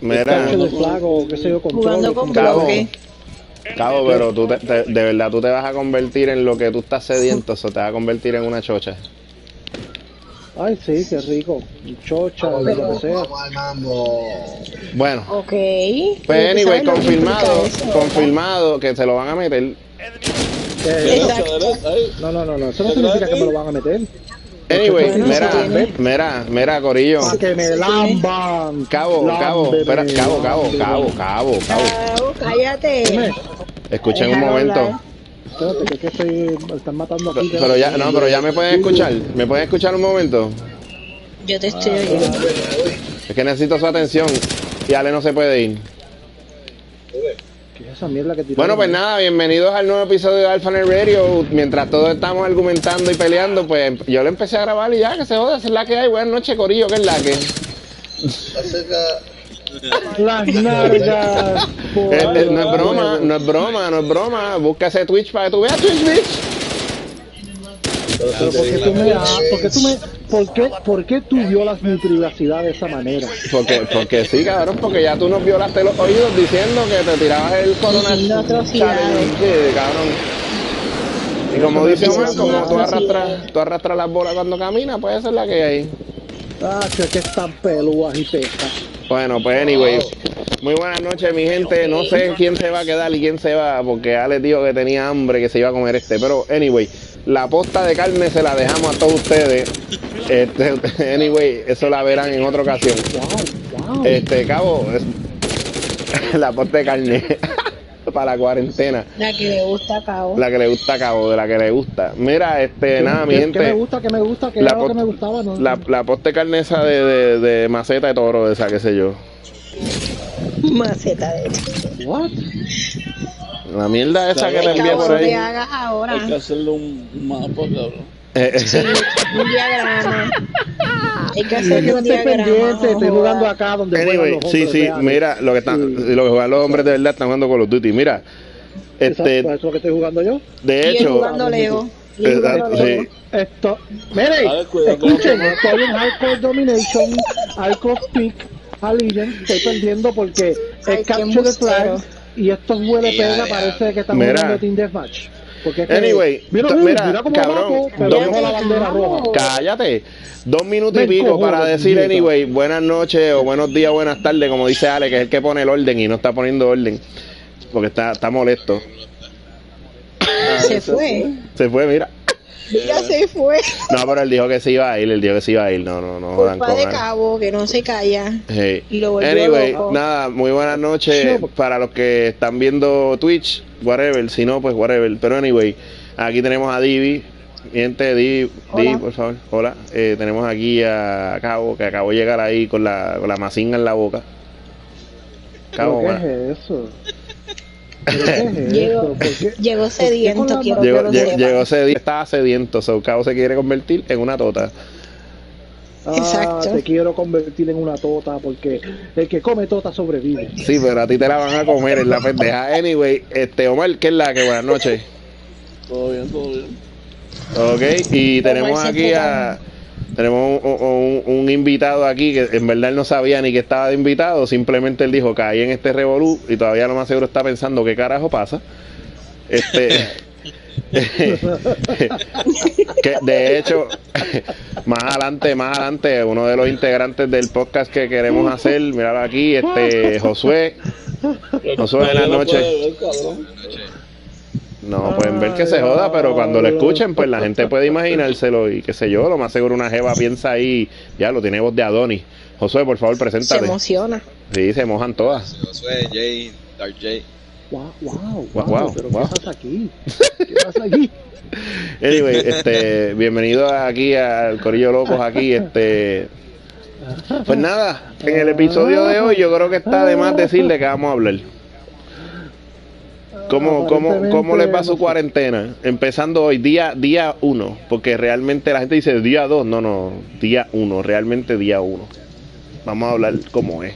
Mira, flaco, qué sé yo. Jugando con Cabo. bloque. Cabo, pero tú te- te- de verdad tú te vas a convertir en lo que tú estás sediento, eso te va a convertir en una chocha. Ay, sí, qué rico. Chocha, lo que sea. Vamos al mambo. Bueno, Ok. pues ¿Tú anyway, lo que confirmado, confirmado que se lo van a meter. Eh, Exacto. no, no, no, no, eso no significa que me lo van a meter. Anyway, mira, mira, mira, Corillo. Para que me lamban. Cabo, cabo, espera, cabo, cabo, cabo, cabo, cabo. Cabo, cállate. Escuchen un momento. Espérate, que es que estoy, me están matando aquí. Pero ya, no, pero ya me pueden escuchar. ¿Me pueden escuchar un momento? Yo te estoy oyendo. Es que necesito su atención. Y Ale no se puede ir. Bueno, pues nada, bienvenidos al nuevo episodio de Alpha Net Radio. Mientras todos estamos argumentando y peleando, pues yo le empecé a grabar y ya, que se joda, es la que hay. Buenas noches, Corillo, que es la que. Las nalgas. ahí, no es broma, no es broma, no es broma. Busca ese Twitch para que tú veas Twitch, bitch. Pero ¿por qué tú me das? ¿Por qué tú me.? ¿Por qué, por qué tú violas mi privacidad de esa manera? Porque, porque sí, cabrón, porque ya tú nos violaste los oídos diciendo que te tirabas el corona Diciendo atrocidades. challenge, sí, cabrón. Y como dice Omar, como tú arrastras, tú arrastras las bolas cuando caminas, pues esa es la que hay. Ah, que que están pelúas y pesas. Bueno, pues anyway, muy buenas noches mi gente, no sé quién se va a quedar y quién se va, porque Ale dijo que tenía hambre, que se iba a comer este, pero anyway, la posta de carne se la dejamos a todos ustedes, este, anyway, eso la verán en otra ocasión. Este, cabo, es- la posta de carne para la cuarentena, La que le gusta a Cabo. la que le gusta cabo, de la que le gusta. Mira, este, ¿Qué- nada, mi qué- gente. ¿Qué me gusta? ¿Qué me gusta? ¿Qué La era lo que pot- me gustaba? No, La, la posta de carne esa de, de, de maceta de toro, esa, qué sé yo. Maceta de What? La mierda esa que le envié por ahí. ahora. Hay que hacerle un mapa, cabrón. Eh, Sí, un diagrama. Hay que Yo hacer no un estoy diagrama. pendiente, estoy jugando acá donde juegan Anyway, los sí, hombres sí, reales. mira, lo que están, Sí. lo que juegan los hombres de verdad están jugando Call of Duty. Mira, Exacto, este, ¿Eso es lo que estoy jugando yo? de hecho, jugando. Y es eh, jugando sí. Esto, mire, escuchen, estoy en Hardcore Domination, Hardcore Peak, Allegiance, estoy perdiendo porque es Capture the Flag. Y estos huele pega ya. parece que están Mira. jugando Team Deathmatch. Porque es que, Anyway, mira, mira, mira, cómo cabrón, bajo, dos- la bandera roja. cállate. Dos minutos y pico para decir, anyway, buenas noches o buenos días, buenas tardes, como dice Ale, que es el que pone el orden y no está poniendo orden. Porque está, está molesto. Se fue. Se fue, mira. Ya se fue. No, pero él dijo que se iba a ir, él dijo que se iba a ir. No, no, no Culpa de. Cabo, que no se calla. Hey. Y lo Anyway, loco. nada, muy buenas noches para los que están viendo Twitch, whatever, si no, pues whatever. Pero anyway, aquí tenemos a Divi, mi gente, Divi. Divi, por favor, hola. Eh, tenemos aquí a Cabo, que acabó de llegar ahí con la, con la mazinga en la boca. Cabo, ¿Pero bueno. ¿Qué es eso? ¿Pero qué es Llegó, sediento, quiero que Llegó, llegó sedi- estaba sediento, so Cabo se quiere convertir en una tota. Ah, Exacto. te quiero convertir en una tota porque el que come tota sobrevive. Sí, pero a ti te la van a comer en la pendeja. Anyway, este Omar, ¿qué es la que? Buenas noches. Todo bien, todo bien. Ok, y tenemos aquí a. Tenemos un, un- un invitado aquí que en verdad él no sabía ni que estaba de invitado, simplemente él dijo caí en este revolú y todavía lo más seguro está pensando qué carajo pasa. Este. que de hecho, más adelante, más adelante, uno de los integrantes del podcast que queremos hacer, míralo aquí, este Josué. Josué, buenas noches. No pueden ver que se joda, pero cuando lo escuchen, pues la gente puede imaginárselo y qué sé yo, lo más seguro una jeva piensa ahí, ya lo tiene voz de Adonis. Josué, por favor, Se preséntate. emociona. Sí, se mojan todas. Josué, Jay, Dark Jay. Wow, wow, wow, pero. ¿qué pasa aquí? ¿Qué pasa aquí? Anyway, este, bienvenido aquí al Corillo Locos aquí, este. Pues nada, en el episodio de hoy yo creo que está de más decirle que vamos a hablar. ¿Cómo, cómo, ¿Cómo les va su cuarentena? Empezando hoy, día día uno, porque realmente la gente dice día dos, no, no, día uno, realmente día uno. Vamos a hablar cómo es.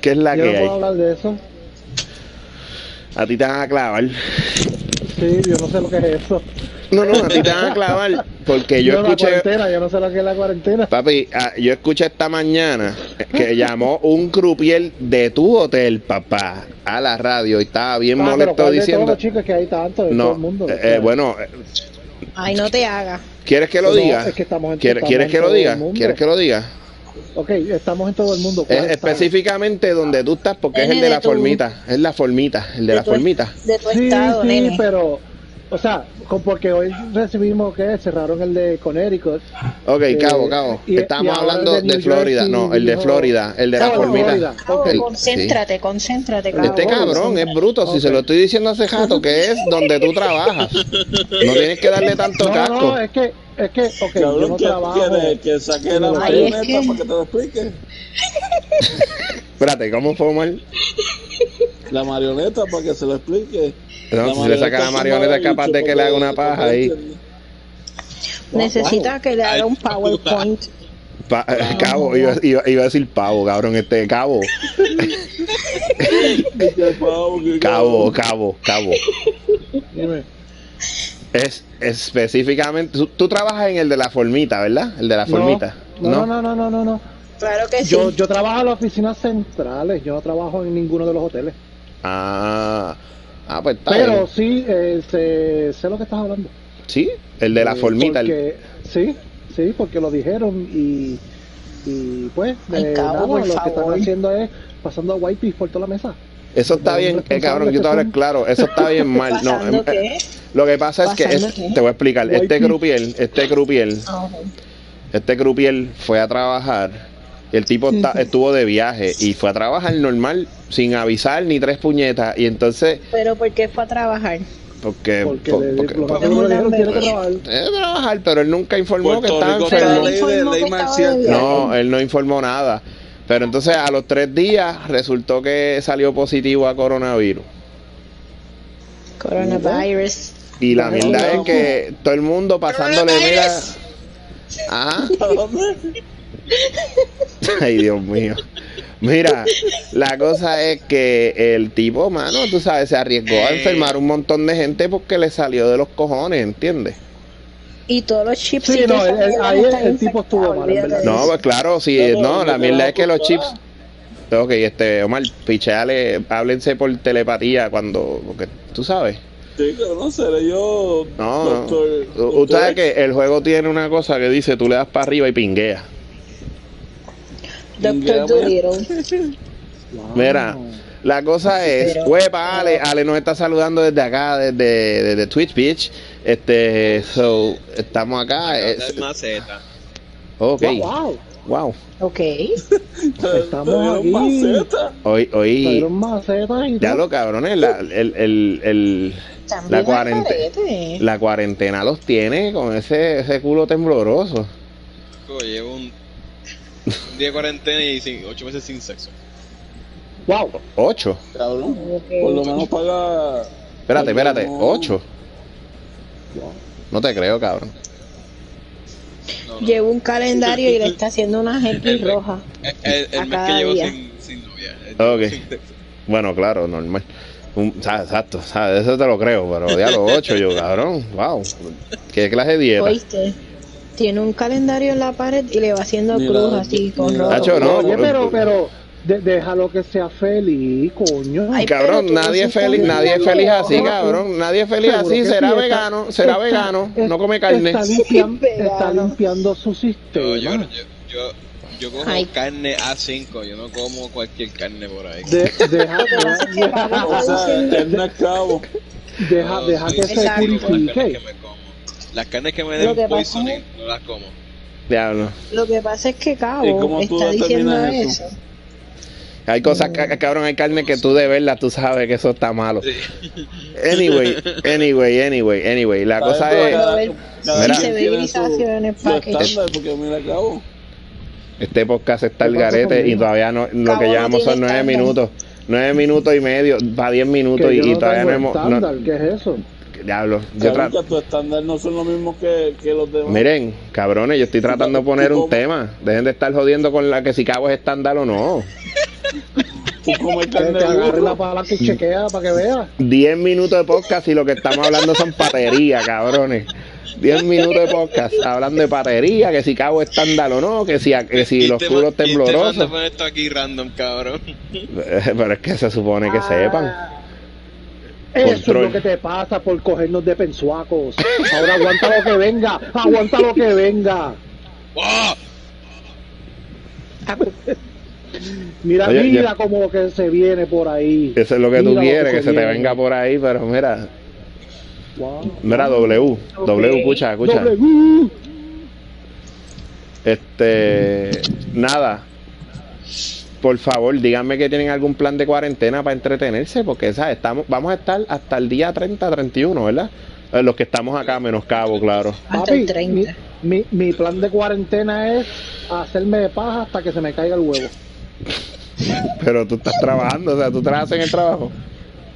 ¿Qué es la Yo no que puedo hay? hablar de eso. A ti te van a clavar. Sí, yo no sé lo que es eso. No, no, a ti te van a clavar. Porque yo No, la escuché. cuarentena, yo no sé lo que es la cuarentena. Papi, ah, yo escuché esta mañana que llamó un crupier de tu hotel, papá, a la radio y estaba bien Ah, molesto ¿cuál de diciendo. todos los chicos que hay tanto de todo No, el mundo. eh, eh, bueno, eh, Ay, no te hagas. ¿quieres que lo No, diga? es que estamos en- ¿Quieres, estamos ¿quieres en que lo diga? ¿Quieres que lo diga? Ok, estamos en todo el mundo. ¿cuál Es específicamente donde tú estás, porque es el de de la tu- formita, es la formita, el de la tu- formita. De tu Sí, estado, sí, nene. pero, o sea, con- porque hoy recibimos que cerraron el de Connecticut. Ok, Eh, cabo, cabo. y- Estamos y hablando de Florida, Jersey no, el de Florida, el de la Ah, bueno, formita. Florida. Cabo, ok. El- concéntrate, concéntrate, cabo. Este cabrón es bruto, si se lo estoy diciendo hace rato, que es donde tú trabajas. No tienes que darle tanto No, casco. no, es que, es que, ok, yo no que trabajo. quiere que saque la es marioneta que- para que te lo explique. Espérate, ¿cómo fue mal? La marioneta para que se lo explique. No, si le saca la marioneta es capaz de que le haga una paja ahí. Necesita que le haga un PowerPoint. Pa- cabo, iba, iba- iba a decir pavo, cabrón, este cabo. Cabo, cabo, cabo. Dime. Es específicamente. Tú, tú trabajas en el de la formita, ¿verdad? El de la formita. No, no, no, no, no, no, no. Claro que sí. Yo, yo trabajo en las oficinas centrales, yo no trabajo en ninguno de los hoteles. Ah, ah, pues está Pero bien. sí, eh, sé, sé lo que estás hablando. Sí, el de la Eh, formita. el- Sí, sí, porque lo dijeron y, y pues, Ay, eh, nada, por lo que están haciendo es pasando a white por toda la mesa. Eso está bien, eh, cabrón, yo te que claro, eso está bien mal. No, ¿Pasando em- qué? lo que pasa es que, te voy a explicar, White este crupier, este crupier, Ah, este crupier fue a trabajar el tipo ta- estuvo de viaje y fue a trabajar normal, sin avisar ni tres puñetas y entonces, Pero ¿por qué fue a trabajar? porque, Porque, po- le, porque- porque- le dijeron Pues, tiene que trabajar. eh, trabajar, pero él nunca informó que Puerto estaba enfermo. que estaba. No, él no informó nada. Pero entonces a los tres días resultó que salió positivo a coronavirus. Coronavirus. Y la verdad es que todo el mundo pasándole, mira. Ajá. Ay, Dios mío. Mira, la cosa es que el tipo, mano, tú sabes, se arriesgó a enfermar un montón de gente porque le salió de los cojones, ¿entiendes? Y todos los chips. Sí, no, el- el- ahí el- el tipo estuvo mal, en verdad. No, pues claro, sí, No, no, no, la no mierda es que los chips. Ok, este, Omar, picheale, háblense por telepatía cuando, porque tú sabes. Sí, no seré yo. No, no. doctor- doctor Usted sabe que el juego tiene una cosa que dice, tú le das para arriba y pinguea. Doctor Dolittle. Wow. Mira, la cosa es, Pero- huepa, Ale, Ale nos está saludando desde acá, desde, desde Twitch Beach. Este, so, estamos acá. es- Es maceta. ok, Wow, wow. wow. Ok. Estamos aquí. maceta. Hoy, hoy, y ya lo cabrones, la, el, el, la, cuarentena, la cuarentena los tiene con ese, ese culo tembloroso. Llevo un, un día de cuarentena y sin, ocho meses sin sexo. Wow. Ocho. Cabrón. Por lo menos paga. Espérate, espérate, No. ocho. No te creo, cabrón. No, no. Llevo un calendario y le está haciendo unas X rojas. El, el- el a mes cada que llevo día. sin, sin novia. El Ok. llevo sin sexo. Bueno, claro, normal. Un- exacto, eso te lo creo, pero ya los ocho yo, cabrón. Wow. ¿Qué clase de dieta? ¿Oíste? Tiene un calendario en la pared y le va haciendo Ni cruz la- así con rojo. Nacho, no, Oye, pero, pero, de- déjalo que sea feliz, coño. Ay, Cabrón, nadie es feliz, nadie es feliz así, cabrón. Nadie es feliz así, será sí, está- vegano, será está- vegano, no come carne. Está, limpian- está Vegano. limpiando su sistema. yo, yo, yo, yo cojo Ay. carne A5, yo no como cualquier carne por ahí. De- deja, deja, O sea, él no es cabo. deja, No, deja que se purifique. Las carnes que me den que pasa poisoning, no las como. Diablo. Lo que pasa es que ¿Y Cabo está diciendo eso. eso? Hay cosas, ca- cabrón, hay carne que tú de verla, tú sabes que eso está malo. Anyway, anyway, anyway, anyway. La cosa es, Mira. quien tiene su- Civilizaciones, su pa' que- estándar, porque mira, cabo. este podcast está el ¿Qué pasa garete y todavía no, lo Cabo que no llevamos son nueve minutos. Nueve minutos y medio, para diez minutos Que y, yo y no todavía no hemos... no- estándar, ¿Qué es eso? Diablo, yo Cabrón, tra- que tu estándar no son los mismos que, que los demás. Miren, cabrones, yo estoy tratando de poner un tema. Dejen de estar jodiendo con la que si cabo es estándar o no. Tú comes Que carne te de agarre la palanca y chequea para que veas. 10 minutos de podcast y lo que estamos hablando son paterías, cabrones. 10 minutos de podcast hablando de patería, que si cabo estándar o no, que si, que si ¿Quién los te culos te a temblorosos. poner esto aquí random, cabrón? Pero es que se supone que sepan. Eso Control. es lo que te pasa por cogernos de pensuacos. Ahora aguanta lo que venga, aguanta lo que venga. Mira, Oye, mira ya- cómo que se viene por ahí. Eso es lo que tú Mira quieres, que se te venga por ahí, pero mira, Wow. mira W, W, escucha, escucha. W. Este, nada. Por favor, díganme que tienen algún plan de cuarentena para entretenerse, porque ¿sabes? Estamos, vamos a estar hasta el día 30, 31, ¿verdad? Eh, Los que estamos acá, menos Cabo, claro. Hasta el 30. Mi, mi, mi plan de cuarentena es hacerme de paja hasta que se me caiga el huevo. Pero tú estás trabajando, o sea, tú trabajas en el trabajo.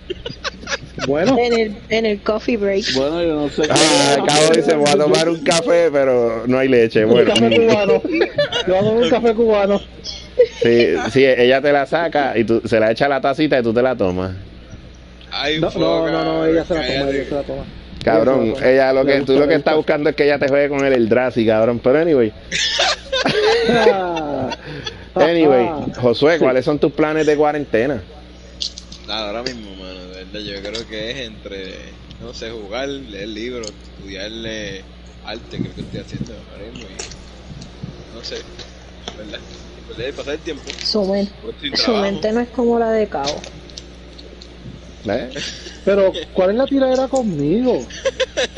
Bueno, En el, en el coffee break. Bueno, yo no sé Ah, qué. Cabo dice, voy a tomar un café, pero no hay leche. un Bueno, café cubano. Yo hago un café cubano. sí, sí, ella te la saca y tú se la echa a la tacita y tú te la tomas. Ay, No, no, no, no, ella se la toma, ella se la toma. Cabrón, Ella toma. lo que tú lo que estás buscando es que ella te juegue con el Eldrazi, cabrón. Pero anyway, anyway, ah, Josué. ¿cuáles son tus planes de cuarentena? Nada, ahora mismo, mano, de yo creo que es entre, no sé, jugar, leer libros, estudiarle arte, creo que estoy haciendo ahora mismo, y no sé, ¿verdad? Pues, pasar el tiempo, Su, men- su mente no es como la de Cabo. ¿Eh? Pero, ¿cuál es la tiradera conmigo?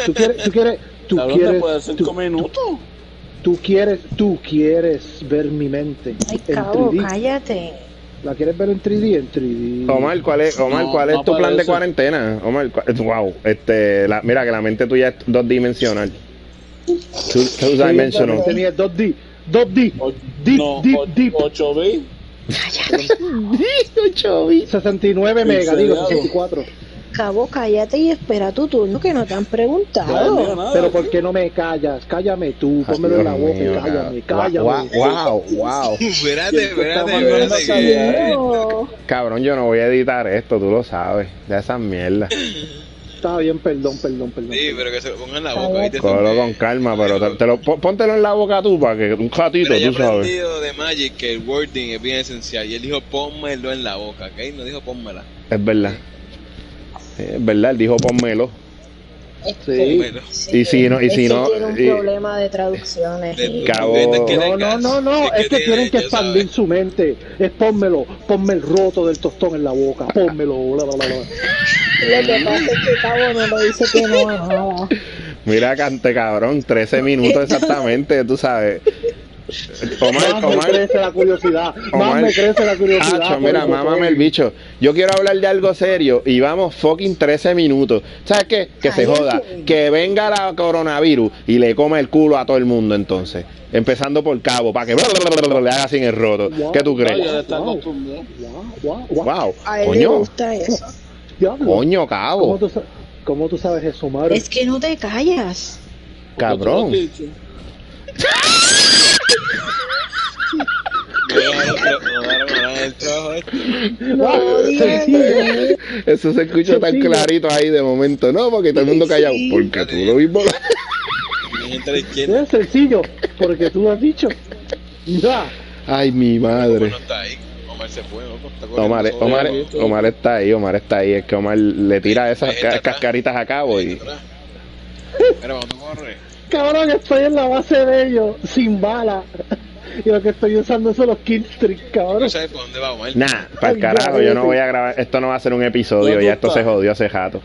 Tú quieres, tú quieres, tú quieres, puede hacer tú, cinco minutos. tú quieres, tú quieres ver mi mente Ay, Cabo, 3D. cállate. ¿La quieres ver en 3D? En 3D. Omar, ¿cuál es, Omar, No, ¿cuál es no tu plan de cuarentena? Omar, ¿cuál- wow, este, la, mira que la mente tuya es dos dimensional. Two, two Sí, dimensional. Tenía 2D. 2D. O- Deep, no, deep, o- deep. 8 bits. 69 megas, digo, Pixelado. 64. Cabo, cállate y espera tu turno que no te han preguntado. nada. Pero ¿por qué no me callas? Cállame tú, pónmelo en la boca y mío, cállame, cabrón. cállame. Wow, wow, Espérate, espérate, ¿Quién te está espérate, que... No. Cabrón, yo no voy a editar esto, tú lo sabes. De esas mierdas. Está bien, perdón, perdón, perdón. Sí, pero que se lo pongan en la boca, ¿viste? Cógelo con calma, pero te, te lo, pó- póntelo en la boca tú para que un ratito, Pero yo tú sabes. aprendido de Magic que el wording es bien esencial. Y él dijo, pónmelo en la boca, ¿ok? No dijo, pónmela. Es verdad. Verdad, él dijo pónmelo. Sí. Pónmelo. Y si no- y es si que no- tiene un y- problema de traducciones. De- y- Cabo- de- de- No, no, no, no, es que tienen que expandir su mente. Es pónmelo, ponme el roto del tostón en la boca, pónmelo. bla, bla, bla, bla. Lo que pasa es que Cabo no lo dice que no nada. Mira, cante cabrón, 13 minutos exactamente, tú sabes. Omar, Más me Omar, crece la curiosidad, más Omar. me crece la curiosidad. Hacho, por mira, mámame el bicho. Yo quiero hablar de algo serio y vamos fucking 13 minutos. ¿Sabes qué? Que se joda. Que venga la coronavirus y le come el culo a todo el mundo entonces. Empezando por cabo, para que le haga sin el roto. Wow. ¿Qué tú crees? Wow. A él le coño, gusta eso. Coño, ¿Cómo cabo, tú, sa- ¿Cómo tú sabes eso, madre? Es que no te callas. cabrón. Eso se escucha tan clarito ahí de momento, ¿no? Porque todo el mundo callado. Porque tú lo mismo. Es sencillo, porque tú lo has dicho. Ya. Ay, mi madre. no está ahí. Omar se fue, Omar. Omar, Omar está ahí, Omar está ahí. Es que Omar le tira esas cascaritas a cabo y. cuando tú corres. Cabrón, estoy en la base de ellos, sin bala. Y lo que estoy usando son los killstreaks, cabrón. No sabes por dónde va Omar. Nah, para el carajo, yo no voy a grabar. Esto no va a ser un episodio, ¿Dónde ya esto se jodió hace jato.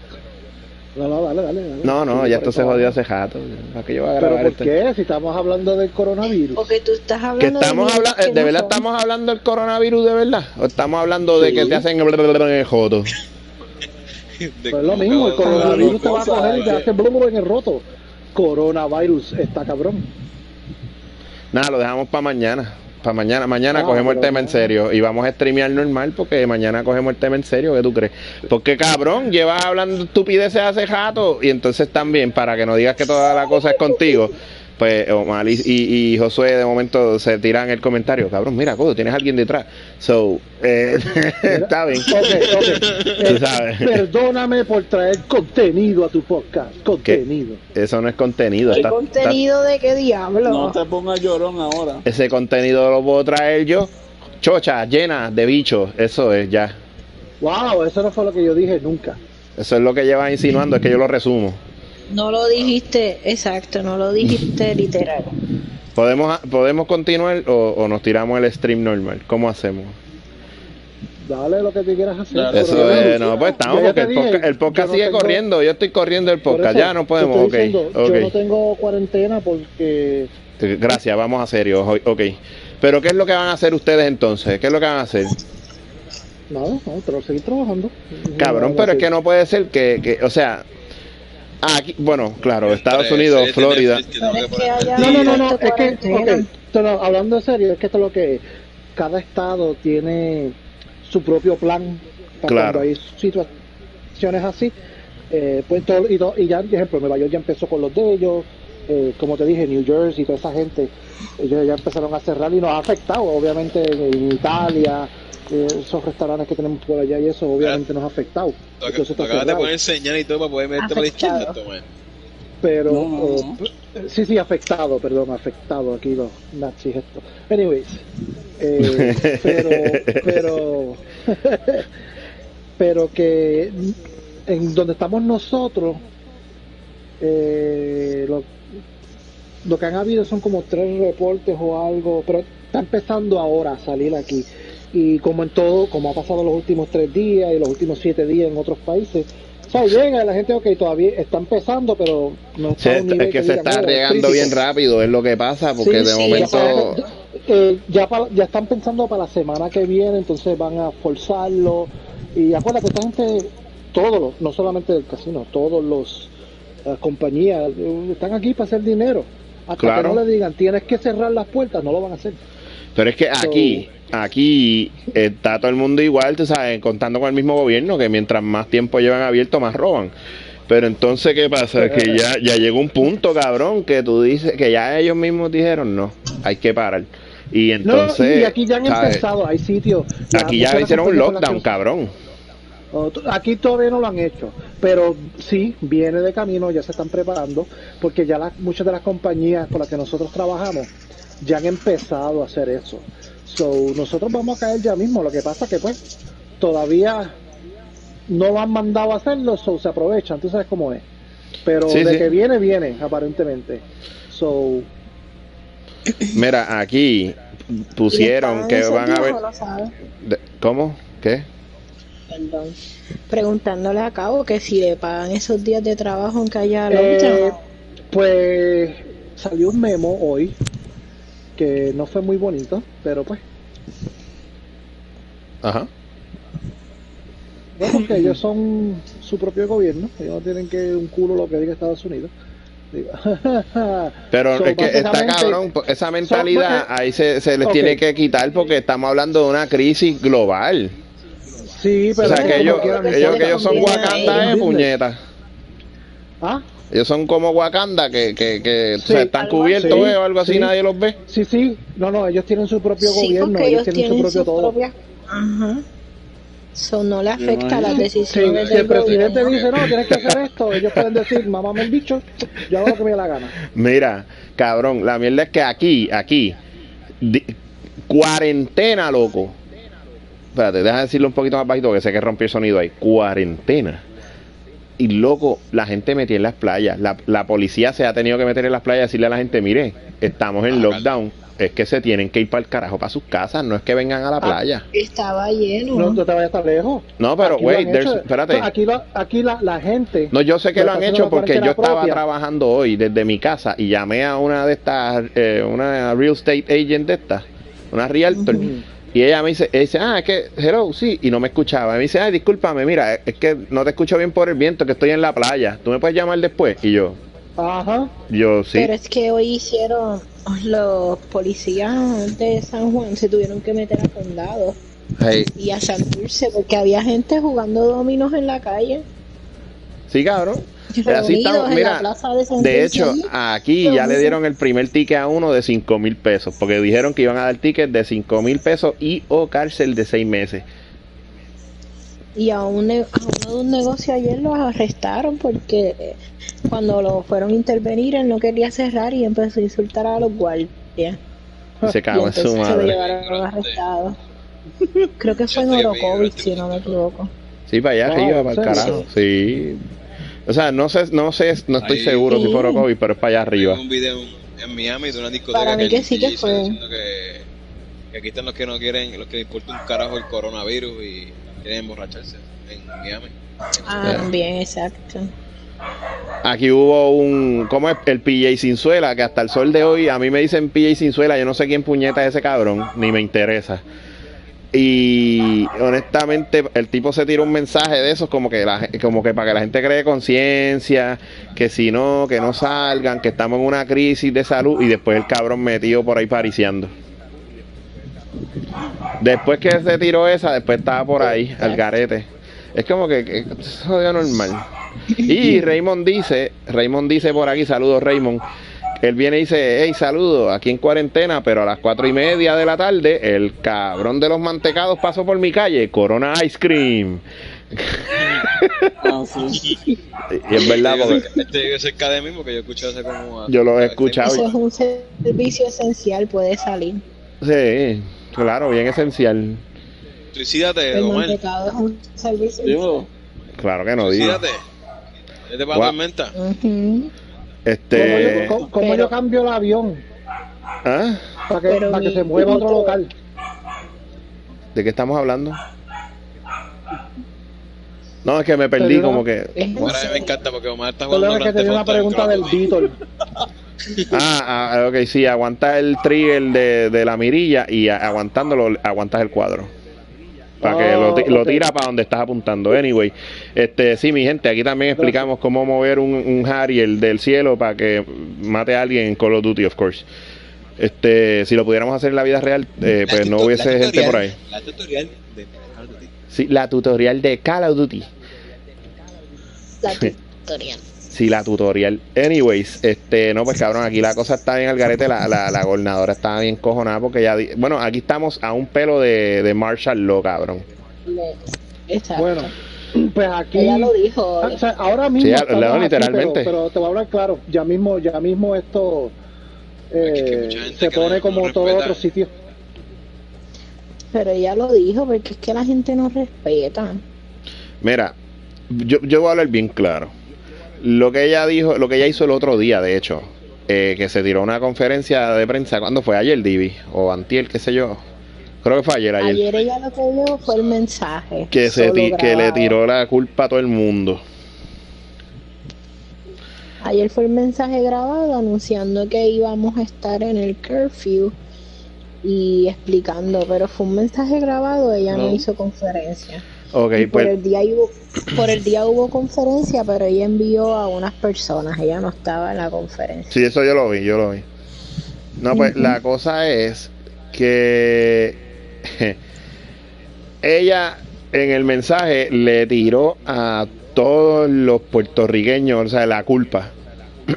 No, no, dale, dale, dale. No, no, ya esto se jodió vamos. hace jato. ¿Para qué yo voy a ¿Pero por qué? Si estamos hablando del coronavirus. Porque tú estás Que hablando estamos de hablando, que ¿De verdad estamos hablando del coronavirus de verdad? ¿O estamos hablando de Sí. que te hacen el joto? Pues es lo mismo, el coronavirus te va a coger y te eh. hace blum en el roto. Coronavirus, está cabrón. Nada, lo dejamos para mañana. Para mañana. Mañana Ah, cogemos el tema en serio. Y vamos a streamear normal porque mañana cogemos el tema en serio. ¿Qué tú crees? Porque cabrón, llevas hablando estupideces hace jato. Y entonces también, para que no digas que toda la cosa es contigo, pues Omar y, y, y Josué de momento se tiran el comentario, cabrón, mira, codo, tienes a alguien detrás. So, eh, está bien. Ok, ok. Tú Eh, sabes. Perdóname por traer contenido a tu podcast. Contenido. Eso no es contenido. ¿Qué está- contenido de qué diablo? No te pongas llorón ahora. ese contenido lo puedo traer yo. Chocha, llena de bichos. Eso es ya. Wow, eso no fue lo que yo dije nunca. Eso es lo que llevas insinuando, es que yo lo resumo. No lo dijiste exacto, no lo dijiste literal. ¿Podemos, podemos continuar o, o nos tiramos el stream normal? ¿Cómo hacemos? Dale lo que tú quieras hacer. Eso es, no, pues estamos porque te el dije, podcast, el podcast no sigue tengo- corriendo. Yo estoy corriendo el podcast. eso ya no te podemos. Ok, diciendo, ok. Yo no tengo cuarentena porque Gracias, vamos a serio. Ok. Pero ¿qué es lo que van a hacer ustedes entonces? ¿Qué es lo que van a hacer? nada, no, pero seguir trabajando. Cabrón, pero es que no puede ser que, que o sea, aquí, bueno, claro, Estados Entre Unidos, Florida. No, no, no, no, es que, pero hablando en serio, es que esto es lo que es. cada estado tiene su propio plan para Claro. cuando hay situaciones así. Eh, pues todo, y, do- y ya, por ejemplo, Nueva York ya empezó con los de ellos, eh, como te dije, New Jersey, toda esa gente, ellos ya empezaron a cerrar y nos ha afectado, obviamente en, Italia, eh, esos restaurantes que tenemos por allá y eso, obviamente nos ha afectado. Entonces acabas de poner señal y todo para poder meterte por la izquierda, pero No, no, no. sí sí afectado perdón afectado aquí los nazis esto anyways eh, pero pero pero que en donde estamos nosotros eh, lo, lo que han habido son como tres reportes o algo pero está empezando ahora a salir aquí y como en todo como ha pasado los últimos tres días y los últimos siete días en otros países o sea, llega la gente, ok, todavía está empezando, pero no está Se- un nivel es que se está "Oh, regando crítico". bien rápido, es lo que pasa, porque Sí, de sí, momento... Ya, eh, ya, para- ya están pensando para la semana que viene, entonces van a forzarlo. Y acuérdate, esta gente, todos, los- no solamente del casino, todos los las compañías eh, están aquí para hacer dinero. Hasta Claro. que no le digan, tienes que cerrar las puertas, no lo van a hacer. Pero es que aquí, aquí está todo el mundo igual, tú sabes, contando con el mismo gobierno, que mientras más tiempo llevan abierto, más roban. Pero entonces, ¿qué pasa? Que ya, ya llegó un punto, cabrón, que tú dices, que ya ellos mismos dijeron, no, hay que parar. Y No, entonces, y aquí ya han ¿sabes? empezado, hay sitios. Aquí ya hicieron un lockdown, cabrón. Aquí todavía no lo han hecho, pero sí viene de camino, ya se están preparando, porque ya las- muchas de las compañías con las que nosotros trabajamos ya han empezado a hacer eso. So, nosotros vamos a caer ya mismo, lo que pasa que pues todavía no lo han mandado a hacerlo, so, se aprovechan, tú sabes cómo es. Pero Sí, de sí. que viene, viene, aparentemente. So, Mira, aquí pusieron que van a ver... ¿Cómo? ¿Qué? Perdón. Preguntándole a Cabo que si le pagan esos días de trabajo aunque haya Eh, pues salió un memo hoy que no fue muy bonito, pero pues Ajá. Bueno, que ellos son su propio gobierno, ellos no tienen que un culo lo que diga Estados Unidos. Pero so, es que está cabrón, po- esa mentalidad so, ahí se, se les tiene que quitar porque estamos hablando de una crisis global. Sí, O pero sea, que como ellos, ellos, que ellos son a Wakanda, eh, puñeta. Ah, Ellos son como Wakanda, que, que, que o Sí, sea, están cubiertos así, eh, o algo así, sí. nadie los ve. sí, sí, no, no, ellos tienen su propio sí, gobierno, ellos ellos tienen, su propio sus todo. propias. Ajá. So, no le afecta imagino. las Sí, decisiones si el presidente gobierno. dice, no, tienes que hacer esto, ellos pueden decir, mamá me han dicho, yo hago lo que me dé la gana. Mira, cabrón, la mierda es que aquí, aquí, di- cuarentena, loco. Espérate, déjame decirlo un poquito más bajito porque sé que rompió el sonido ahí. Cuarentena. Y loco, la gente metía en las playas. La, la policía se ha tenido que meter en las playas y decirle a la gente, mire, estamos en Ah, lockdown. Es que se tienen que ir para el carajo, para sus casas. No es que vengan a la playa. Estaba lleno. No, no te vayas tan lejos. No, pero, Aquí wait, espérate. Aquí, lo- aquí la, la gente... No, yo sé que lo han hecho porque yo estaba propia. trabajando hoy desde mi casa y llamé a una de estas, eh, una real estate agent de estas, una realtor. Y ella me dice, ella dice, ah, es que, hello, sí, y no me escuchaba. Me dice, ay, discúlpame, mira, es que no te escucho bien por el viento, que estoy en la playa. ¿Tú me puedes llamar después? Y yo, Ajá. yo sí. Pero es que hoy hicieron los policías de San Juan se tuvieron que meter a condado Hey, y a Santurce porque había gente jugando dominos en la calle. Sí, cabrón. Así estamos, en mira, la plaza de hecho, aquí ya le dieron el primer ticket a uno de 5 mil pesos, porque dijeron que iban a dar tickets de 5 mil pesos y o cárcel de 6 meses. Y a, un a uno de un negocio ayer lo arrestaron porque eh, cuando lo fueron a intervenir él no quería cerrar y empezó a insultar a los guardias. Y se cagó en su entonces se madre. llevaron arrestado. Creo que fue en Orocovis, si no me equivoco. Sí, para allá arriba, ¿en para el carajo. Sí. O sea, no sé, no sé, no estoy Ahí- seguro si fue. Orocovis, pero es para allá arriba. Hay un video en Miami de una discoteca Para mí que sí que fue. diciendo que, que aquí están los que no quieren, los que les importa un carajo el coronavirus y quieren emborracharse en Miami. Ah, bien, exacto. Aquí hubo un, ¿cómo es? El PJ Sinzuela, que hasta el sol de hoy, a mí me dicen PJ Sinzuela, yo no sé quién puñeta es ese cabrón, ni me interesa. Y honestamente, el tipo se tiró un mensaje de esos como que, la, como que para que la gente cree conciencia, que si no, que no salgan, que estamos en una crisis de salud, y después el cabrón metido por ahí pariciando. Después que se tiró esa, después estaba por ahí, al garete. Es como que, que eso es normal. Y Raymond dice, Raymond dice por aquí, saludos Raymond. Él viene y dice, hey, saludos, aquí en cuarentena, pero a las cuatro y media de la tarde, el cabrón de los mantecados pasó por mi calle, Corona Ice Cream. Ah, sí. Y es verdad, porque Este cerca de mí porque yo escuché hace como... Yo lo he escuchado. Eso es un servicio esencial, puede salir. sí, claro, bien esencial. Suicídate, El Omar. es un servicio Dímelo. Claro que no digo. Suicídate. Para Guau. tormenta. Ujú. ¿Cómo, Este, yo, cómo- cómo Pero- yo cambio el avión ¿ah? para que, para que se mueva a otro local? ¿De qué estamos hablando? No, es que me perdí como que... Ahora a mí me encanta porque Omar está jugando es que tenía una pregunta del. Beetle. Ah, ah, ok, sí, aguanta el trigger de, de la mirilla y aguantándolo aguantas el cuadro. Para que Oh, lo, ti- lo ok. tira para donde estás apuntando. Anyway, este, sí, mi gente, aquí también explicamos cómo mover un, un Harrier del cielo para que mate a alguien en Call of Duty, of course. Este, si lo pudiéramos hacer en la vida real, eh, pues no hubiese gente por ahí. tutorial- La tutorial de Call of Duty. Sí, la tutorial de Call of Duty. La tutorial. Sí, la tutorial. Anyways, este, no, pues cabrón, aquí la cosa está bien al garete, la, la, la gobernadora está bien cojonada porque ya, di- bueno, aquí estamos a un pelo de, de Marshall Law, cabrón. Exacto. Bueno, pues aquí. Ella lo dijo. o sea, ahora mismo. Sí, estamos Leo, aquí, literalmente. pero, pero te voy a hablar claro. Ya mismo, ya mismo esto eh, Es que se pone como no todo otro sitio. Pero ella lo dijo porque es que la gente no respeta. Mira, yo, yo voy a hablar bien claro. Lo que ella dijo, lo que ella hizo el otro día, de hecho, eh, que se tiró una conferencia de prensa, ¿cuándo fue? Ayer, Divi, o Antiel, qué sé yo. Creo que fue ayer, ayer. Ayer ella lo que dio fue el mensaje. que, se que le tiró la culpa a todo el mundo. Ayer fue el mensaje grabado anunciando que íbamos a estar en el curfew y explicando, pero fue un mensaje grabado, ella no, No. hizo conferencia. Por pues el día hubo, por el día hubo conferencia, pero ella envió a unas personas, ella no estaba en la conferencia. Sí, eso yo lo vi, yo lo vi. No, pues la cosa es que ella en el mensaje le tiró a todos los puertorriqueños, o sea, la culpa.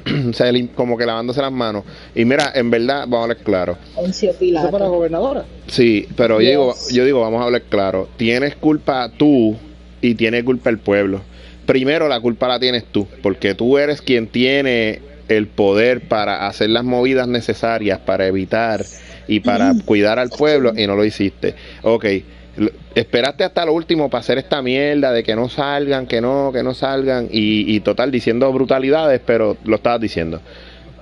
o sea, como que lavándose las manos. Y mira, en verdad, vamos a hablar claro. Eso para gobernadora. Sí, pero yo digo, yo digo, vamos a hablar claro. Tienes culpa tú y tiene culpa el pueblo. Primero la culpa la tienes tú, porque tú eres quien tiene el poder para hacer las movidas necesarias para evitar y para cuidar al pueblo y no lo hiciste. Ok, esperaste hasta lo último para hacer esta mierda de que no salgan, que no, que no salgan y, y total diciendo brutalidades, pero lo estabas diciendo.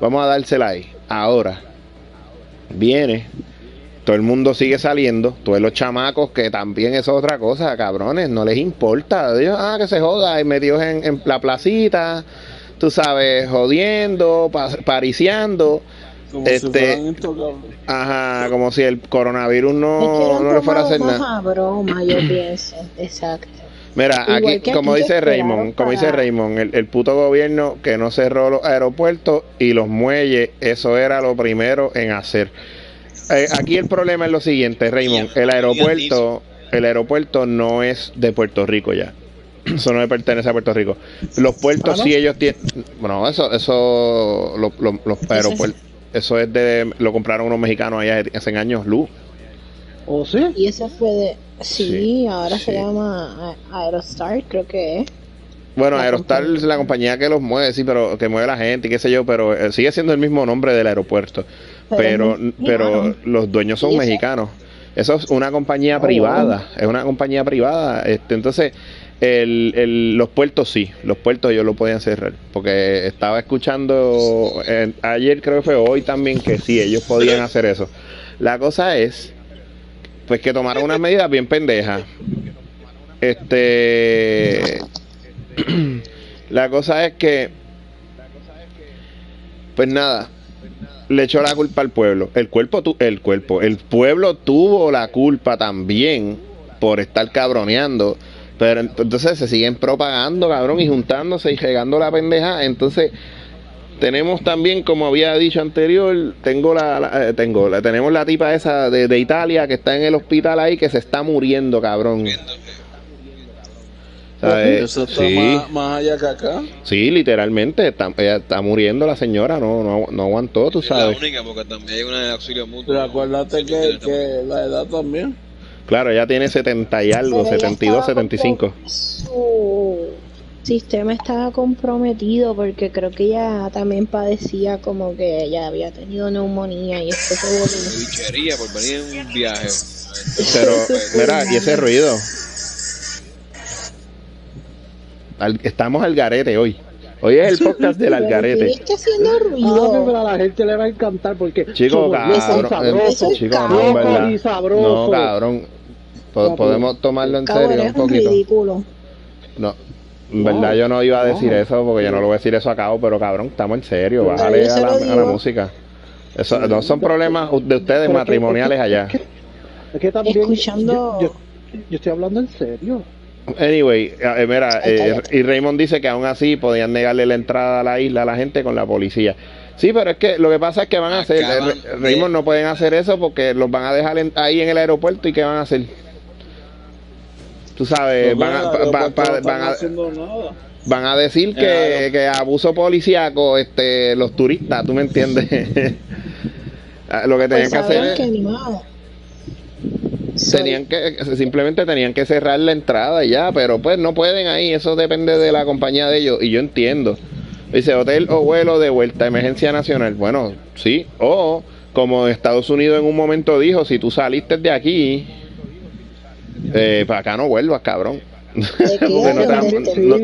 Vamos a dársela ahí. Ahora, viene todo el mundo sigue saliendo, todos los chamacos que también es otra cosa, cabrones, no les importa. Dios, ah, que se joda, y metidos en, en la placita, tú sabes, jodiendo, pa- pariciando, Como si Este- intocables. ajá, como si el coronavirus Es que no, lo no le fuera a hacer nada. broma, yo pienso. Exacto. Mira, Igual aquí, como aquí dice Raymond, como dice Raymond, el, el puto gobierno que no cerró los aeropuertos y los muelles, eso era lo primero en hacer. Eh, aquí el problema es lo siguiente, Raymond, el aeropuerto, el aeropuerto no es de Puerto Rico ya. Eso no le pertenece a Puerto Rico. Los puertos Ah, ¿no? sí ellos tienen... Bueno, eso, eso, lo- lo- los aeropuertos, eso es de... Lo compraron unos mexicanos allá hace años, luz. ¿O sí? Y eso fue de. Sí, Sí, ahora sí. se llama Aerostar, creo que es. Bueno, La Aerostar compañía. es la compañía que los mueve, sí, pero que mueve la gente y qué sé yo, pero eh, sigue siendo el mismo nombre del aeropuerto. Pero, Pero los dueños son mexicanos. Eso es una compañía Oh, privada, es una compañía privada. Este, entonces, el, el- los puertos sí, los puertos ellos lo podían cerrar. Porque estaba escuchando eh, ayer, creo que fue hoy también, que sí, ellos podían hacer eso. La cosa es, pues que tomaron unas medidas bien pendejas. Este. la cosa es que. Pues nada. Le echó la culpa al pueblo. El cuerpo, tu- el cuerpo, el pueblo tuvo la culpa también por estar cabroneando. Pero ent- entonces se siguen propagando, cabrón, y juntándose y regando la pendeja. Entonces, tenemos también, como había dicho anterior, tengo la, la- eh, tengo, la, tenemos la tipa esa de, de Italia que está en el hospital ahí que se está muriendo, cabrón. ¿Sabes? Eso está Sí. más, más allá que acá. Sí, literalmente, está, ella está muriendo la señora, no, no, no aguantó, tú Es la sabes. única, porque también hay una de auxilio mutuo. Pero acuérdate que, que la edad también. Claro, ella tiene 70 y algo, Pero ella 72, estaba 75. compro- Su sistema estaba comprometido porque creo que ella también padecía como que ella había tenido neumonía y esto se volvió. Por venir en un viaje. Pero, mira, y ese ruido. Al- estamos al garete hoy. Hoy es el podcast del Pero algarete. está haciendo Ah, que ruido. a la gente le va a encantar porque Chico, cabrón, eh, chico. No, cabrón. Po- Podemos tomarlo en Cabrón, serio un poquito. ridículo. No, en verdad yo no iba a decir No. eso porque yo no lo voy a decir eso a cabo, pero cabrón, estamos en serio, Pero bájale a la, a la música. Eso no son problemas de ustedes Pero matrimoniales es que- allá. Es que, es que también Escuchando- Yo, yo- yo estoy hablando en serio. Anyway, eh, mira, eh, y Raymond dice que aún así podían negarle la entrada a la isla a la gente con la policía. Sí, pero es que lo que pasa es que van a hacer, Acaban eh, Raymond no pueden hacer eso porque los van a dejar en- ahí en el aeropuerto y ¿qué van a hacer? Tú sabes, van no van a, van a decir que, que abuso policíaco este, los turistas, ¿tú me entiendes? Ah, lo que tenían Pues que hacer que nada. tenían que simplemente tenían que cerrar la entrada y ya pero pues no pueden ahí eso depende de la compañía de ellos y yo entiendo dice hotel o vuelo de vuelta emergencia nacional bueno sí o como Estados Unidos en un momento dijo si tú saliste de aquí eh, para acá no vuelvas cabrón que no te vamos, no-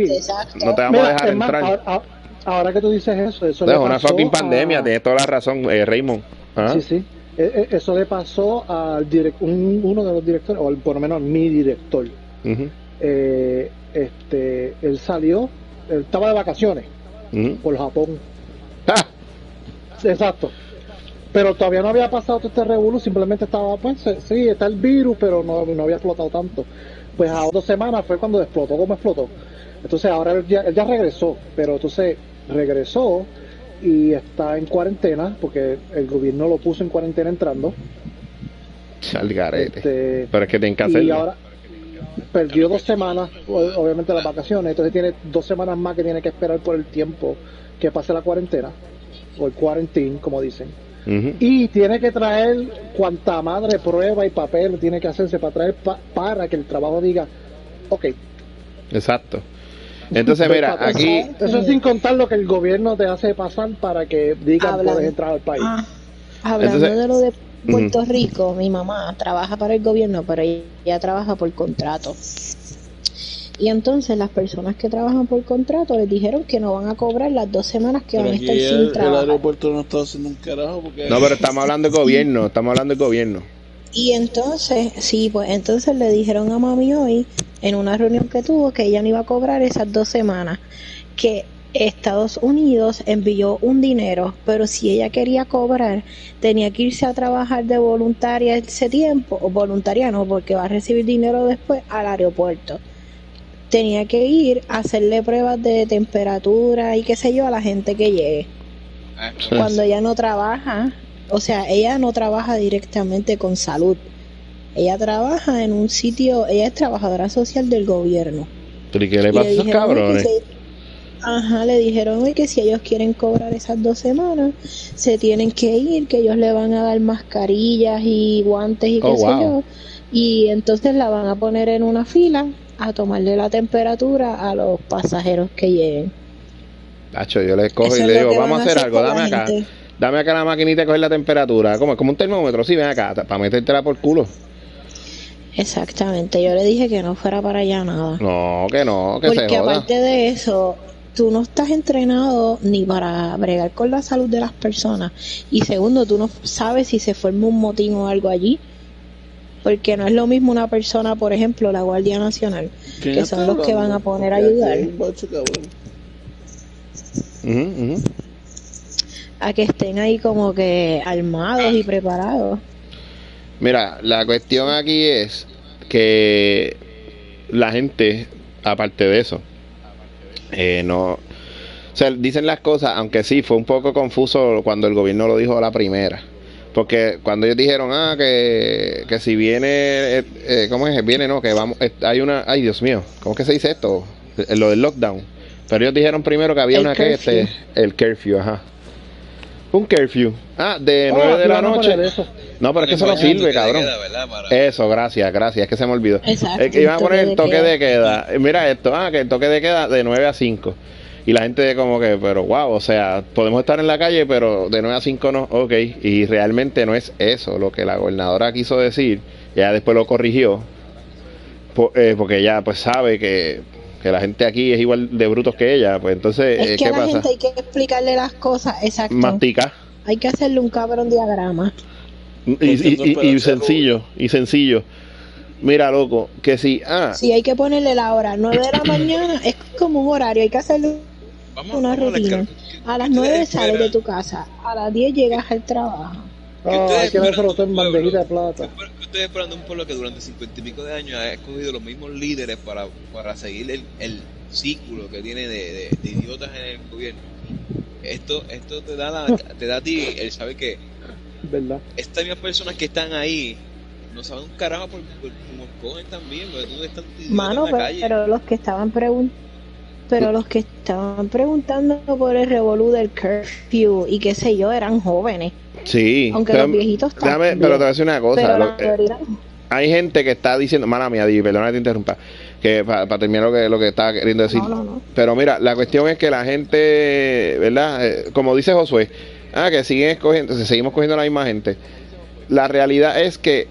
no te vamos a dejar más, entrar ahora, ahora- ahora que tú dices eso, eso No, le es una pasó fucking a- pandemia tienes toda la razón eh, Raymond ¿Ah? Sí, sí. Eh, eh, Eso le pasó al direc- un- uno de los directores, o por lo menos mi director. Ujú, Eh, este, él salió, él estaba de vacaciones ujú. por Japón. ¡Ah! Exacto. Pero todavía no había pasado todo este revuelo, simplemente estaba, pues, sí, está el virus, pero no, no había explotado tanto. Pues a dos semanas fue cuando explotó como explotó. Entonces ahora él ya, él ya regresó, pero entonces regresó y está en cuarentena, porque el gobierno lo puso en cuarentena entrando. al garete Este, pero es que tienen que y hacerlo ahora perdió dos semanas, obviamente las vacaciones, entonces tiene dos semanas más que tiene que esperar por el tiempo que pase la cuarentena, o el quarantine, como dicen. Y tiene que traer cuanta madre prueba y papel tiene que hacerse para traer pa- para que el trabajo diga, ok. exacto entonces mira aquí Eso es sin contar lo que el gobierno te hace pasar para que digan puedes entrar al país. Ah, hablando Entonces- de lo de Puerto Rico, mi mamá trabaja para el gobierno, pero ella trabaja por contrato. Y entonces las personas que trabajan por contrato les dijeron que no van a cobrar las dos semanas que Pero van a estar el, sin el trabajar. aeropuerto no está haciendo un carajo porque... No, pero estamos hablando de gobierno, estamos hablando de gobierno. Y entonces, sí, pues entonces le dijeron a mami hoy, en una reunión que tuvo, que ella no iba a cobrar esas dos semanas, que Estados Unidos envió un dinero, pero si ella quería cobrar, tenía que irse a trabajar de voluntaria ese tiempo, o voluntaria no, porque va a recibir dinero después al aeropuerto. Tenía que ir a hacerle pruebas de temperatura y qué sé yo a la gente que llegue Ah, cuando ella no trabaja, o sea, ella no trabaja directamente con salud. Ella trabaja en un sitio, ella es trabajadora social del gobierno. ¿Pero y qué le pasa a esos dijeron, "Oye, cabrones? que si- Ajá, le dijeron hoy que si ellos quieren cobrar esas dos semanas, se tienen que ir, que ellos le van a dar mascarillas y guantes y qué Oh, sé wow. yo. Y entonces la van a poner en una fila a tomarle la temperatura a los pasajeros que lleguen. Tacho, yo le cojo Eso y le digo, vamos a hacer hacer algo, dame acá. gente. Dame acá la maquinita y coger la temperatura. Como, como un termómetro, sí, ven acá, para metértela por culo. Exactamente, yo le dije que no fuera para allá nada. No, que no, que se Porque joda. aparte de eso, tú no estás entrenado ni para bregar con la salud de las personas. Y segundo, tú no sabes si se forma un motín o algo allí. Porque no es lo mismo una persona, por ejemplo, la Guardia Nacional, ¿Quién que son los que van a poner a ayudar, a que estén ahí como que armados y preparados. Mira, la cuestión aquí es que la gente, aparte de eso, eh, no. O sea, dicen las cosas, aunque sí, fue un poco confuso cuando el gobierno lo dijo a la primera. Porque cuando ellos dijeron, ah, que, que si viene, eh, eh, ¿cómo es? Viene, no, que vamos, eh, hay una, ay Dios mío, ¿cómo es que se dice esto? Eh, Lo del lockdown. Pero ellos dijeron primero que había El una que, este, el curfew, ajá. Un curfew. Ah, de Oh, 9 de la noche. eso. No, pero es que eso no sirve, queda, cabrón. Eso, gracias, gracias, es que se me olvidó. Exacto, Es que iban a poner toque el de toque queda. de queda. Eh, Mira esto, ah, que el toque de queda de 9 a 5. Y la gente como que, pero wow, o sea, podemos estar en la calle, pero de 9 a 5 no, ok. Y realmente no es eso lo que la gobernadora quiso decir. Ya después lo corrigió. eh, porque ella pues sabe que, que la gente aquí es igual de brutos que ella. Pues entonces, Es eh, que ¿qué a la pasa? gente hay que explicarle las cosas, exacto. Mastica. Hay que hacerle un cabrón diagrama. Y, sencillo, y sencillo. Mira, loco, que si, ah, Si hay que ponerle la hora 9 de la mañana, es como un horario, hay que hacerle Vamos, una vamos a la rutina. escala. A las ¿Qué 9 ustedes sales de esperan? tu casa, a las 10 llegas al trabajo. Ah, hay que esperan todo en bandejita de plata. ¿Qué ustedes esperan de un pueblo que durante cincuenta y pico de años ha escogido los mismos líderes para, para seguir el, el círculo que tiene de, de- de idiotas en el gobierno? Esto, esto te da la- te da a ti el saber que ¿Verdad? estas mismas personas que están ahí no saben un carajo por, por cómo cogen también, porque tú estás Mano, en la pero, calle. pero los que estaban preguntando pero los que estaban preguntando por el revolú del curfew y qué sé yo eran jóvenes sí. aunque pero- los viejitos déjame, pero te voy a decir una cosa. pero lo- la mayoría hay gente que está diciendo, mala mía, Di, perdona que te interrumpa, que para terminar lo que, lo que estaba queriendo decir. no, no, no. Pero mira, la cuestión es que la gente, ¿verdad? Eh, como dice Josué, ah, que siguen escogiendo, seguimos cogiendo la misma gente. La realidad es que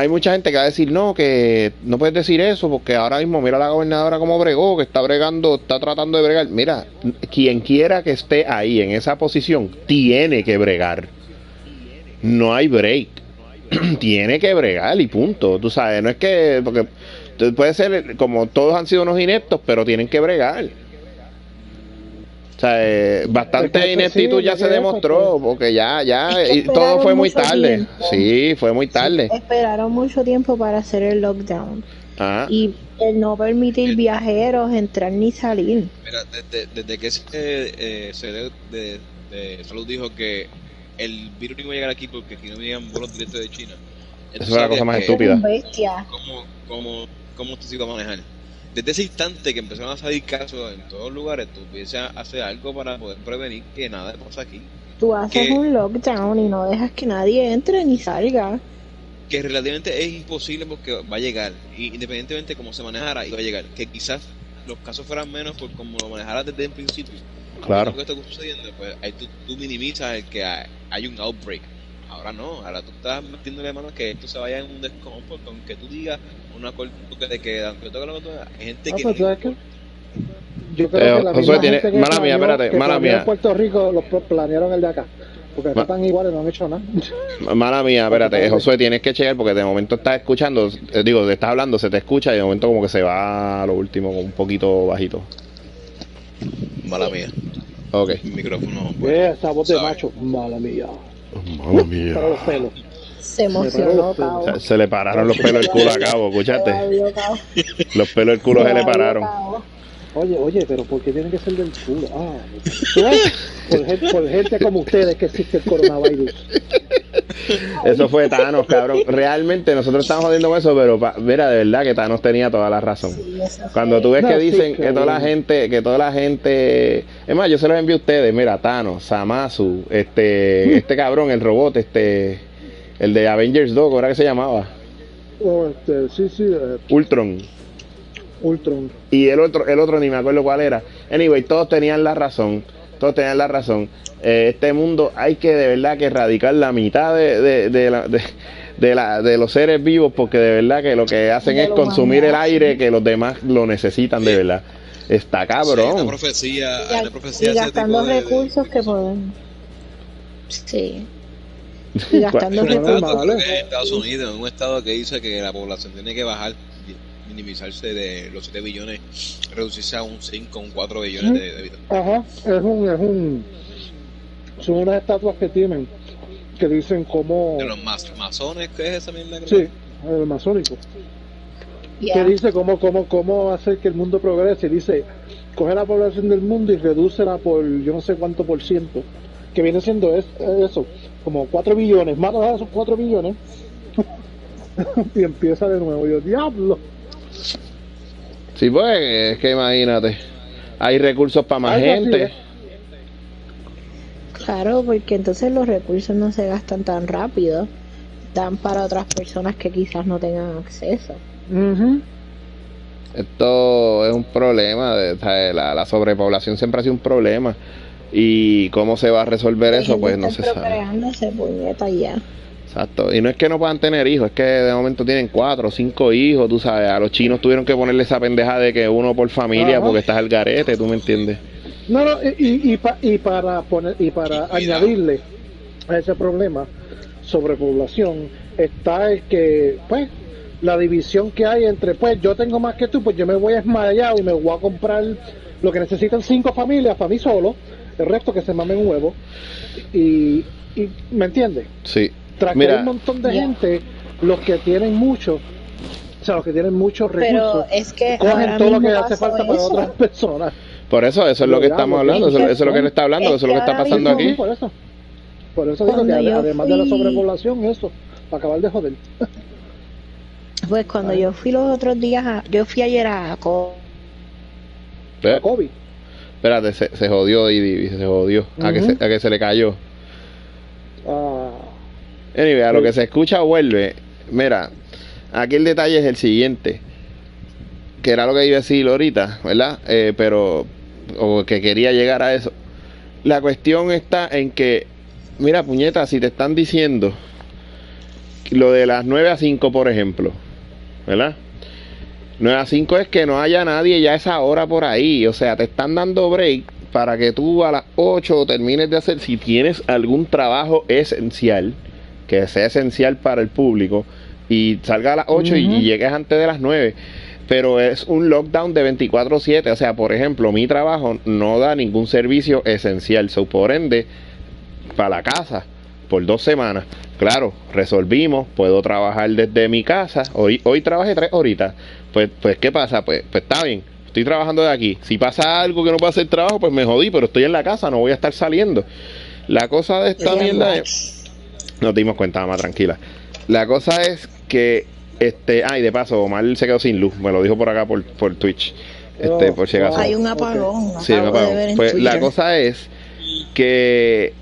hay mucha gente que va a decir, no, que no puedes decir eso, porque ahora mismo mira la gobernadora como bregó, que está bregando, está tratando de bregar. Mira, quien quiera que esté ahí en esa posición, tiene que bregar. No hay break. tiene que bregar y punto. Tú sabes, no es que, porque puede ser como todos han sido unos ineptos, pero tienen que bregar. O sea, eh, bastante Es ineptitud sí, ya es se demostró, porque ya, ya, Es que y todo fue muy tarde. tiempo. Sí, fue muy tarde. esperaron mucho tiempo para hacer el lockdown Ah, y el no permitir viajeros entrar ni salir Mira, desde, desde que ese eh, CD de, de salud dijo que el virus no iba a llegar aquí porque aquí no venían vuelos directos de China. Esa fue la cosa más estúpida. Un bestia ¿Cómo, cómo, cómo esto se iba a manejar? Desde ese instante que empezaron a salir casos en todos lugares, tú empiezas a hacer algo para poder prevenir que nada pasa aquí. tú haces que- un lockdown y no dejas que nadie entre ni salga Que relativamente es imposible porque va a llegar. Y independientemente de cómo se manejara, iba a llegar. Que quizás los casos fueran menos por cómo lo manejaras desde el principio. claro. Lo que está sucediendo, pues ahí tú, tú minimizas el que hay, hay un outbreak. Ahora no, ahora tú estás metiéndole mano que esto se vaya en un desconfort, aunque tú digas una corte que te queda, aunque lo que tú hagas, hay gente Ah, que pues. Yo creo Eh, que la Josué, misma tiene- gente que mala mía, planeó- espérate, que mala mía. en Puerto Rico los planearon el de acá. Porque Ma- están iguales, no han hecho nada. Mala mía, espérate, eh, Josué, tienes que checar porque de momento estás escuchando, eh, digo, te estás hablando, se te escucha y de momento como que se va a lo último un poquito bajito. Mala mía, Ok. mi micrófono. Eh, esa voz de macho, mala mía. Mala mía. Para los pelos. se emocionó Cabo. Se, se le pararon los pelos del culo a cabo, escuchaste. Los pelos del culo se le pararon. Oye, oye, pero ¿por qué tiene que ser del culo? Ah, gente, por gente como ustedes que existe el coronavirus. Eso fue Thanos, cabrón. Realmente nosotros estamos jodiendo con eso, pero pa- mira, de verdad que Thanos tenía toda la razón. Sí, Cuando tú ves No, que dicen que- que toda la gente, que toda la gente, es más, yo se los envío a ustedes, mira, Thanos, Samasu, este, este cabrón, el robot, este, el de Avengers 2, ¿cómo era que se llamaba? Oh, este, sí, sí, eh, Ultron. Ultron. Y el otro, el otro ni me acuerdo cuál era. Anyway, todos tenían la razón. Todos tenían la razón. Eh, este mundo hay que de verdad que erradicar la mitad de, de, de la- de- de la- de los seres vivos porque de verdad que lo que hacen De es consumir el aire que los demás lo necesitan de verdad. Está Sí, hay una cabrón. profecía, Y, hay una profecía y tipo gastando de- de- recursos que pueden. Sí. Y gastando un Bueno, recursos. en Estados Unidos, un estado que dice que la población tiene que bajar, minimizarse de los 7 billones, reducirse a un 5, un 4 billones de, de habitantes. Ajá, es un, es un, son unas estatuas que tienen que dicen cómo, De los mas- masones, ¿qué es esa mierda? sí, el masónico, Ya. que dice cómo, cómo, cómo hacer que el mundo progrese, dice, coge la población del mundo y redúcela por yo no sé cuánto por ciento, que viene siendo es, eso, como 4 billones, mata a esos 4 billones y empieza de nuevo, yo, diablo, Sí, pues es que imagínate. Hay recursos para más gente. Claro, porque entonces los recursos no se gastan tan rápido. Dan para otras personas que quizás no tengan acceso. Esto es un problema, de, la, la sobrepoblación siempre ha sido un problema. Y cómo se va a resolver eso, pues no se sabe. puñeta, ya. Exacto. Y no es que no puedan tener hijos, es que de momento tienen cuatro o cinco hijos, tú sabes. A los chinos tuvieron que ponerle esa pendeja de que uno por familia Ajá. porque estás al garete, tú me entiendes. No, no, y, y, pa- y para poner y para Y añadirle a ese problema sobrepoblación está el que pues la división que hay entre pues yo tengo más que tú, pues yo me voy a esmayar y me voy a comprar lo que necesitan cinco familias para mí solo, el resto que se mamen un huevo y, y ¿me entiendes? Sí. Tras que hay Mira, un montón de gente, los que tienen mucho, o sea, los que tienen muchos Pero recursos, es que cogen todo lo que hace falta para otras personas. Por eso, eso es lo que estamos hablando, eso, eso es lo que él está hablando, Es eso es lo que está pasando aquí. Por eso, por eso digo que además de la sobrepoblación, eso, para acabar de joder. Pues cuando yo fui los otros días, a- yo fui ayer a Co- Ve, La COVID. Espérate, se, se jodió Didi, se jodió. a, que se, a que se le cayó. Ah, Anyway, a lo que se escucha vuelve. Mira, aquí el detalle es el siguiente. Que era lo que iba a decir ahorita, ¿verdad? Eh, pero, o que quería llegar a eso. La cuestión está en que, mira, puñeta, si te están diciendo lo de las 9 a 5, por ejemplo, ¿verdad? 9 a 5 es que no haya nadie ya a esa hora por ahí. O sea, te están dando break para que tú a las 8 termines de hacer, si tienes algún trabajo esencial, que sea esencial para el público, y salga a las 8 y- llegues antes de las 9. Pero es un lockdown de 24/7. O sea, por ejemplo, mi trabajo no da ningún servicio esencial. So, por ende, para la casa por dos semanas. Claro, resolvimos, puedo trabajar desde mi casa. Hoy, hoy trabajé tres horitas. Pues, pues, ¿qué pasa? Pues, pues está bien. Estoy trabajando de aquí. Si pasa algo que no puedo hacer trabajo, pues me jodí, pero estoy en la casa, no voy a estar saliendo. La cosa de esta mierda es. Nos dimos cuenta, más tranquila. La cosa es que, este, ay, de paso, Omar se quedó sin luz. Me lo dijo por acá por, por Twitch. Este, Oh, por si acaso. Hay un apagón. Sí, ver en Pues la cosa es que,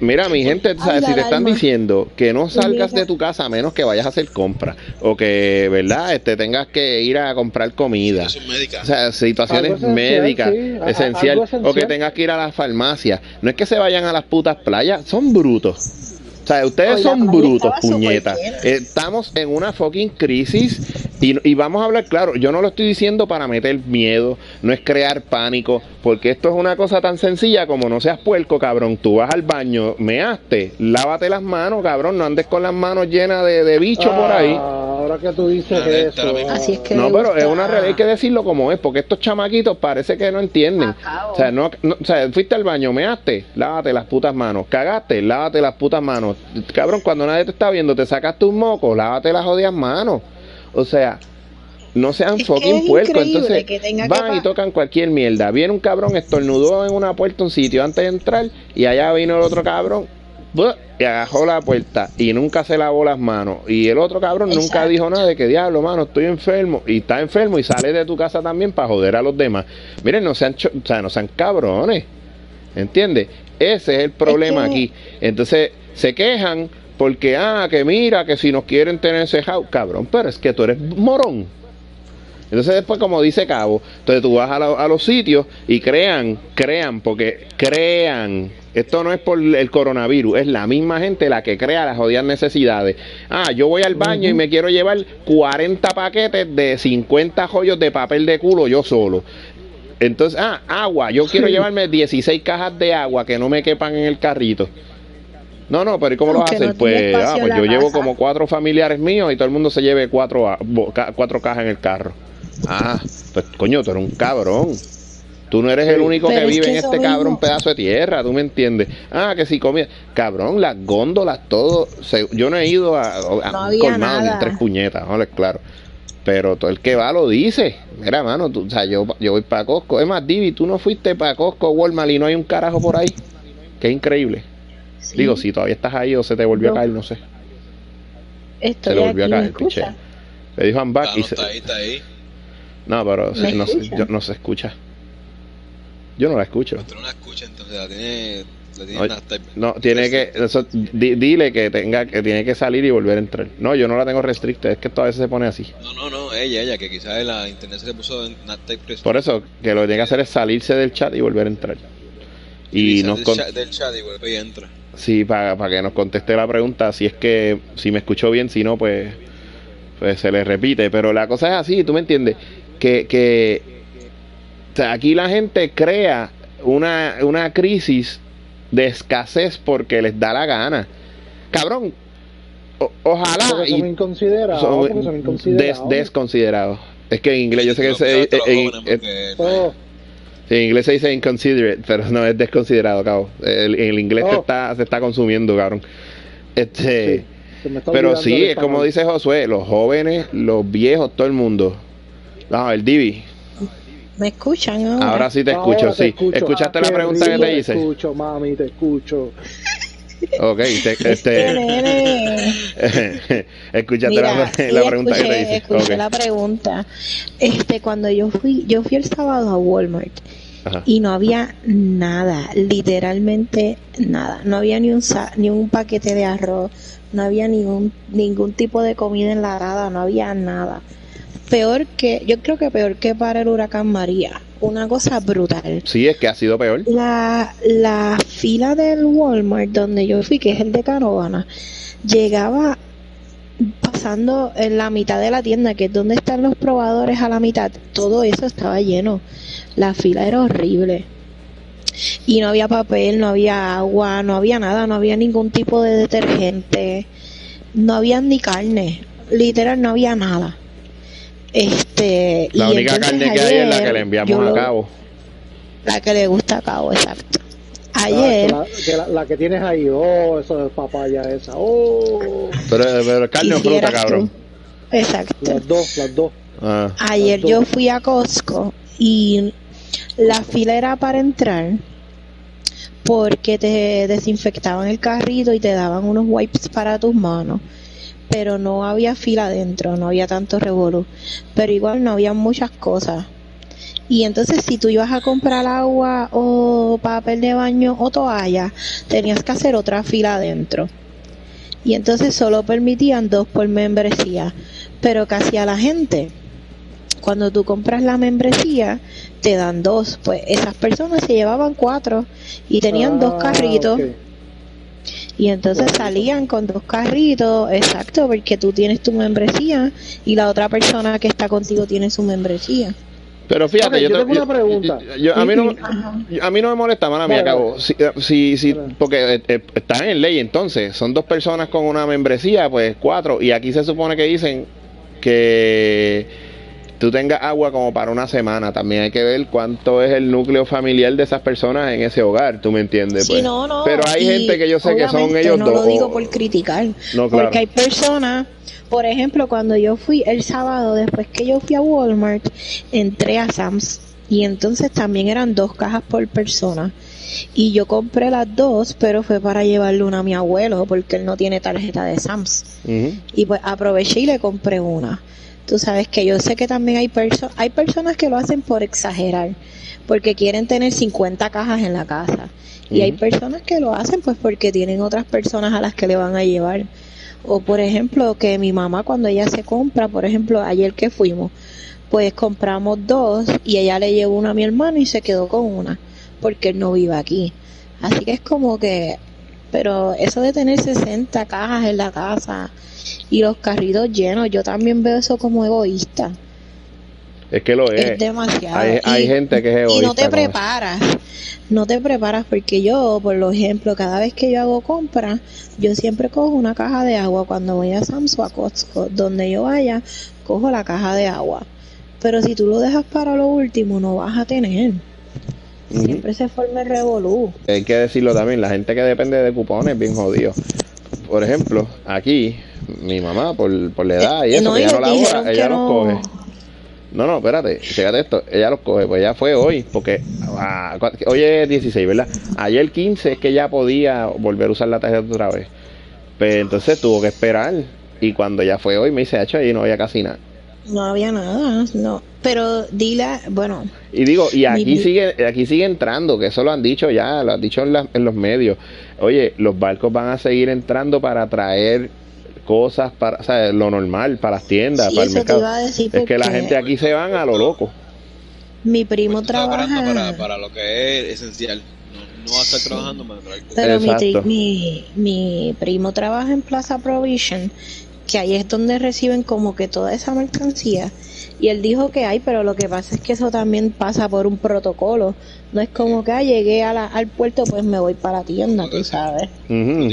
mira, mi gente, ¿sabes? Si te están diciendo que no salgas de tu casa a menos que vayas a hacer compras o que, ¿verdad? Este, tengas que ir a comprar comida. O sea, situaciones esencial, médicas, sí, esencial, o que tengas que ir a la farmacia. No es que se vayan a las putas playas, son brutos. O sea, ustedes son brutos, puñetas. Estamos en una fucking crisis y, y vamos a hablar claro. Yo no lo estoy diciendo para meter miedo, no es crear pánico, porque esto es una cosa tan sencilla como no seas puerco, cabrón. Tú vas al baño, measte, lávate las manos, cabrón. No andes con las manos llenas de, de bicho por ahí. Ah, Ahora que tú dices neta, eso. Así es que No, pero es una realidad, hay que decirlo como es, porque estos chamaquitos parece que no entienden. Acabo. O sea, no, no- o sea, fuiste al baño, measte, lávate las putas manos, cagaste, lávate las putas manos. Cabrón, cuando nadie te está viendo, te sacaste un moco, lávate las jodidas manos. O sea, no sean Es fucking puercos. Entonces, van y tocan cualquier mierda. Viene un cabrón, estornudó en una puerta, un sitio antes de entrar, y allá vino el otro cabrón y agajó la puerta y nunca se lavó las manos. Y el otro cabrón nunca dijo nada de que diablo, mano, estoy enfermo. Y está enfermo y sale de tu casa también para joder a los demás. Miren, no sean, o sea, no sean cabrones. ¿Entiendes? Ese es el problema que- aquí. Entonces se quejan porque, ah, que mira, que si nos quieren tener cejado, cabrón, pero es que tú eres morón. Entonces después, como dice Cabo, entonces tú vas a, la- a los sitios y crean, crean, porque crean. Esto no es por el coronavirus, es la misma gente la que crea las jodidas necesidades. Ah, yo voy al baño y me quiero llevar 40 paquetes de 50 joyos de papel de culo yo solo. Entonces, ah, agua, yo quiero llevarme 16 cajas de agua que no me quepan en el carrito. No, no, pero ¿y cómo lo no tiene pues, ah, pues yo llevo como cuatro familiares míos y todo el mundo se lleve cuatro, a- bo- ca- cuatro cajas en el carro. Ah, pues coño, tú eres un cabrón. Tú no eres el único Pero que vive que en este mismo- cabrón pedazo de tierra, ¿tú me entiendes? Ah, que si comía. Cabrón, las góndolas, todo. se- yo no he ido a, a No un había colmado ni tres puñetas, no claro. Pero todo el que va lo dice. Mira, mano, tú, o sea, yo, yo voy para Costco. Es más, Divi, tú no fuiste para Costco, Walmart y no hay un carajo por ahí. Qué increíble. Sí, Digo, si todavía estás ahí o se te volvió No. a caer, no sé. estoy se le volvió a caer, piche. Le dijo I'm back Ah, y no, se- está ahí, está ahí. No, pero ¿Me no, se- escucha? yo- no se escucha. Yo no la escucho. Pero no la escucha, entonces la tiene. La tiene. No, tiene que, eso, di- dile que tenga, que tiene que salir y volver a entrar. No, yo no la tengo restricta, es que esto a veces se pone así. No, no, no, ella, ella, que quizás la internet se le puso en. Por eso, que lo que tiene que hacer es salirse del chat y volver a entrar. Y nos del, con- chat, del chat y vuelve y entra. Sí, para que nos conteste la pregunta, si es que, si me escuchó bien, si no, pues, pues se le repite. Pero la cosa es así, tú me entiendes, que, que o sea, aquí la gente crea una, una crisis de escasez porque les da la gana. Cabrón, o- ojalá Porque son y inconsiderados, son porque son des- inconsiderados. desconsiderados. Es que en inglés yo sé que Oh, sí, en inglés se dice inconsiderate, pero no es desconsiderado, cabrón. El, el inglés se Oh. está, se está consumiendo, cabrón. Este, sí, se me está pero sí, es como dice Josué, los jóvenes, los viejos, todo el mundo. No, el Divi, ¿Me escuchan ahora? ahora sí te Ahora escucho, te sí. escucho. ¿Escuchaste Ah, la pregunta que te hice? escucho, mami, te escucho. Ok, te- Este escuchaste Mira, la, sí, la pregunta escuché, que te hice. escuché Ok. la pregunta. Este, cuando yo fui, yo fui el sábado a Walmart Ajá. y no había nada, literalmente nada. No había ni un sa- ni un paquete de arroz, no había ningún ningún tipo de comida enlatada, no había nada. Peor que, yo creo que peor que para el huracán María. Una cosa brutal. Sí, es que ha sido peor. La, la fila del Walmart donde yo fui, que es el de Carovana, llegaba pasando en la mitad de la tienda, que es donde están los probadores a la mitad. Todo eso estaba lleno. La fila era horrible. Y no había papel, no había agua, no había nada, no había ningún tipo de detergente, no había ni carne, literal no había nada. Este, La y única carne que hay es la que le enviamos yo a cabo. la que le gusta a cabo, exacto. Ah, Ayer, la, que la, la que tienes ahí, oh, eso es papaya esa, oh. Pero, pero carne o fruta, cabrón. tú. Exacto. Las dos, las dos. Ah, Ayer Las yo dos. fui a Costco y la fila era para entrar porque te desinfectaban el carrito y te daban unos wipes para tus manos. Pero no había fila adentro, no había tanto revolú. Pero igual no había muchas cosas. Y entonces si tú ibas a comprar agua o papel de baño o toalla, tenías que hacer otra fila adentro. Y entonces solo permitían dos por membresía. Pero casi a la gente, cuando tú compras la membresía, te dan dos. Pues esas personas se llevaban cuatro y tenían dos Ah, carritos. Y entonces salían con dos carritos, exacto, porque tú tienes tu membresía y la otra persona que está contigo tiene su membresía. Pero fíjate, yo, yo te- tengo una pregunta. yo- yo- a, mí no, a mí no me molesta, mala mía, cabo. Si, eh, si, si- Dale. porque eh, eh, están en ley entonces. Son dos personas con una membresía, pues cuatro. Y aquí se supone que dicen que tú tengas agua como para una semana. También hay que ver cuánto es el núcleo familiar de esas personas en ese hogar, ¿tú me entiendes? Sí, Pues, no, no. Pero hay y gente que yo sé que son ellos no dos. lo digo por criticar. No, claro. Porque hay personas, por ejemplo, cuando yo fui el sábado, después que yo fui a Walmart, entré a Sam's y entonces también eran dos cajas por persona. Y yo compré las dos, pero fue para llevarle una a mi abuelo porque él no tiene tarjeta de Sams. Y pues aproveché y le compré una. Tú sabes que yo sé que también hay, perso hay personas que lo hacen por exagerar, porque quieren tener 50 cajas en la casa. Y hay personas que lo hacen pues porque tienen otras personas a las que le van a llevar. O por ejemplo, que mi mamá cuando ella se compra, por ejemplo, ayer que fuimos, pues compramos dos y ella le llevó una a mi hermano y se quedó con una, porque él no vive aquí. Así que es como que, pero eso de tener 60 cajas en la casa y los carritos llenos, yo también veo eso como egoísta. Es que lo es. Es demasiado. Hay, hay Y- gente que es egoísta. y no te eso. preparas, no te preparas porque yo, por ejemplo, cada vez que yo hago compras, yo siempre cojo una caja de agua cuando voy a Sam's o a Costco, donde yo vaya, cojo la caja de agua. Pero si tú lo dejas para lo último, no vas a tener. Siempre se forma el revolú. Hay que decirlo también, la gente que depende de cupones es bien jodido. Por ejemplo, aquí, mi mamá, por, por la edad y Eh, eso, no, que y ella no labora, ella no. coge. No, no, espérate, fíjate esto, ella los coge, pues ya fue hoy, porque ah, hoy es 16, ¿verdad? Ayer 15 es que ya podía volver a usar la tarjeta otra vez. Pero entonces tuvo que esperar, y cuando ya fue hoy me dice, hecho, ahí no había casi nada. No había nada, no. Pero dile, bueno, Y digo, y aquí Mi- sigue, aquí sigue entrando, que eso lo han dicho ya, lo han dicho en, la- en los medios. Oye, los barcos van a seguir entrando para traer cosas para, o sea, lo normal, para las tiendas, Sí, para el te mercado. iba a decir es que la gente aquí se van a lo loco. mi primo Pues trabaja. para, para lo que es esencial. No, no va a estar trabajando para cosas. Pero mi, mi primo trabaja en Plaza Provision, que ahí es donde reciben como que toda esa mercancía. Y él dijo que hay, pero lo que pasa es que eso también pasa por un protocolo. No es como que ah, llegué a la- al puerto, pues me voy para la tienda, tú sabes. Que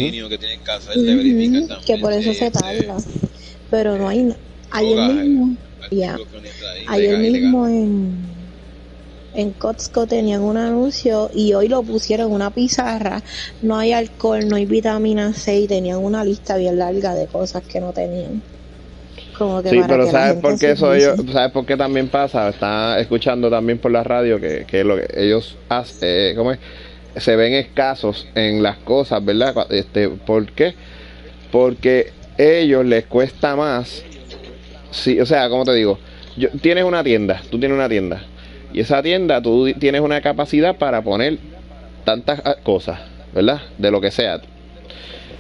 tienen también. por eso se este, tarda. Pero no hay. na- Ayer mismo, ya. ayer mismo en. En Costco tenían un anuncio y hoy lo pusieron en una pizarra. No hay alcohol, no hay vitamina C y tenían una lista bien larga de cosas que no tenían. Como que Sí, pero ¿sabes por qué eso ellos, sabes por qué también pasa? Está escuchando también por la radio que, que lo que ellos hacen, ¿cómo es? Se ven escasos en las cosas, ¿verdad? Este, ¿por qué? Porque ellos les cuesta más, sí, o sea, como te digo, yo, tienes una tienda, tú tienes una tienda, y esa tienda tú tienes una capacidad para poner tantas ah, cosas, ¿verdad? De lo que sea.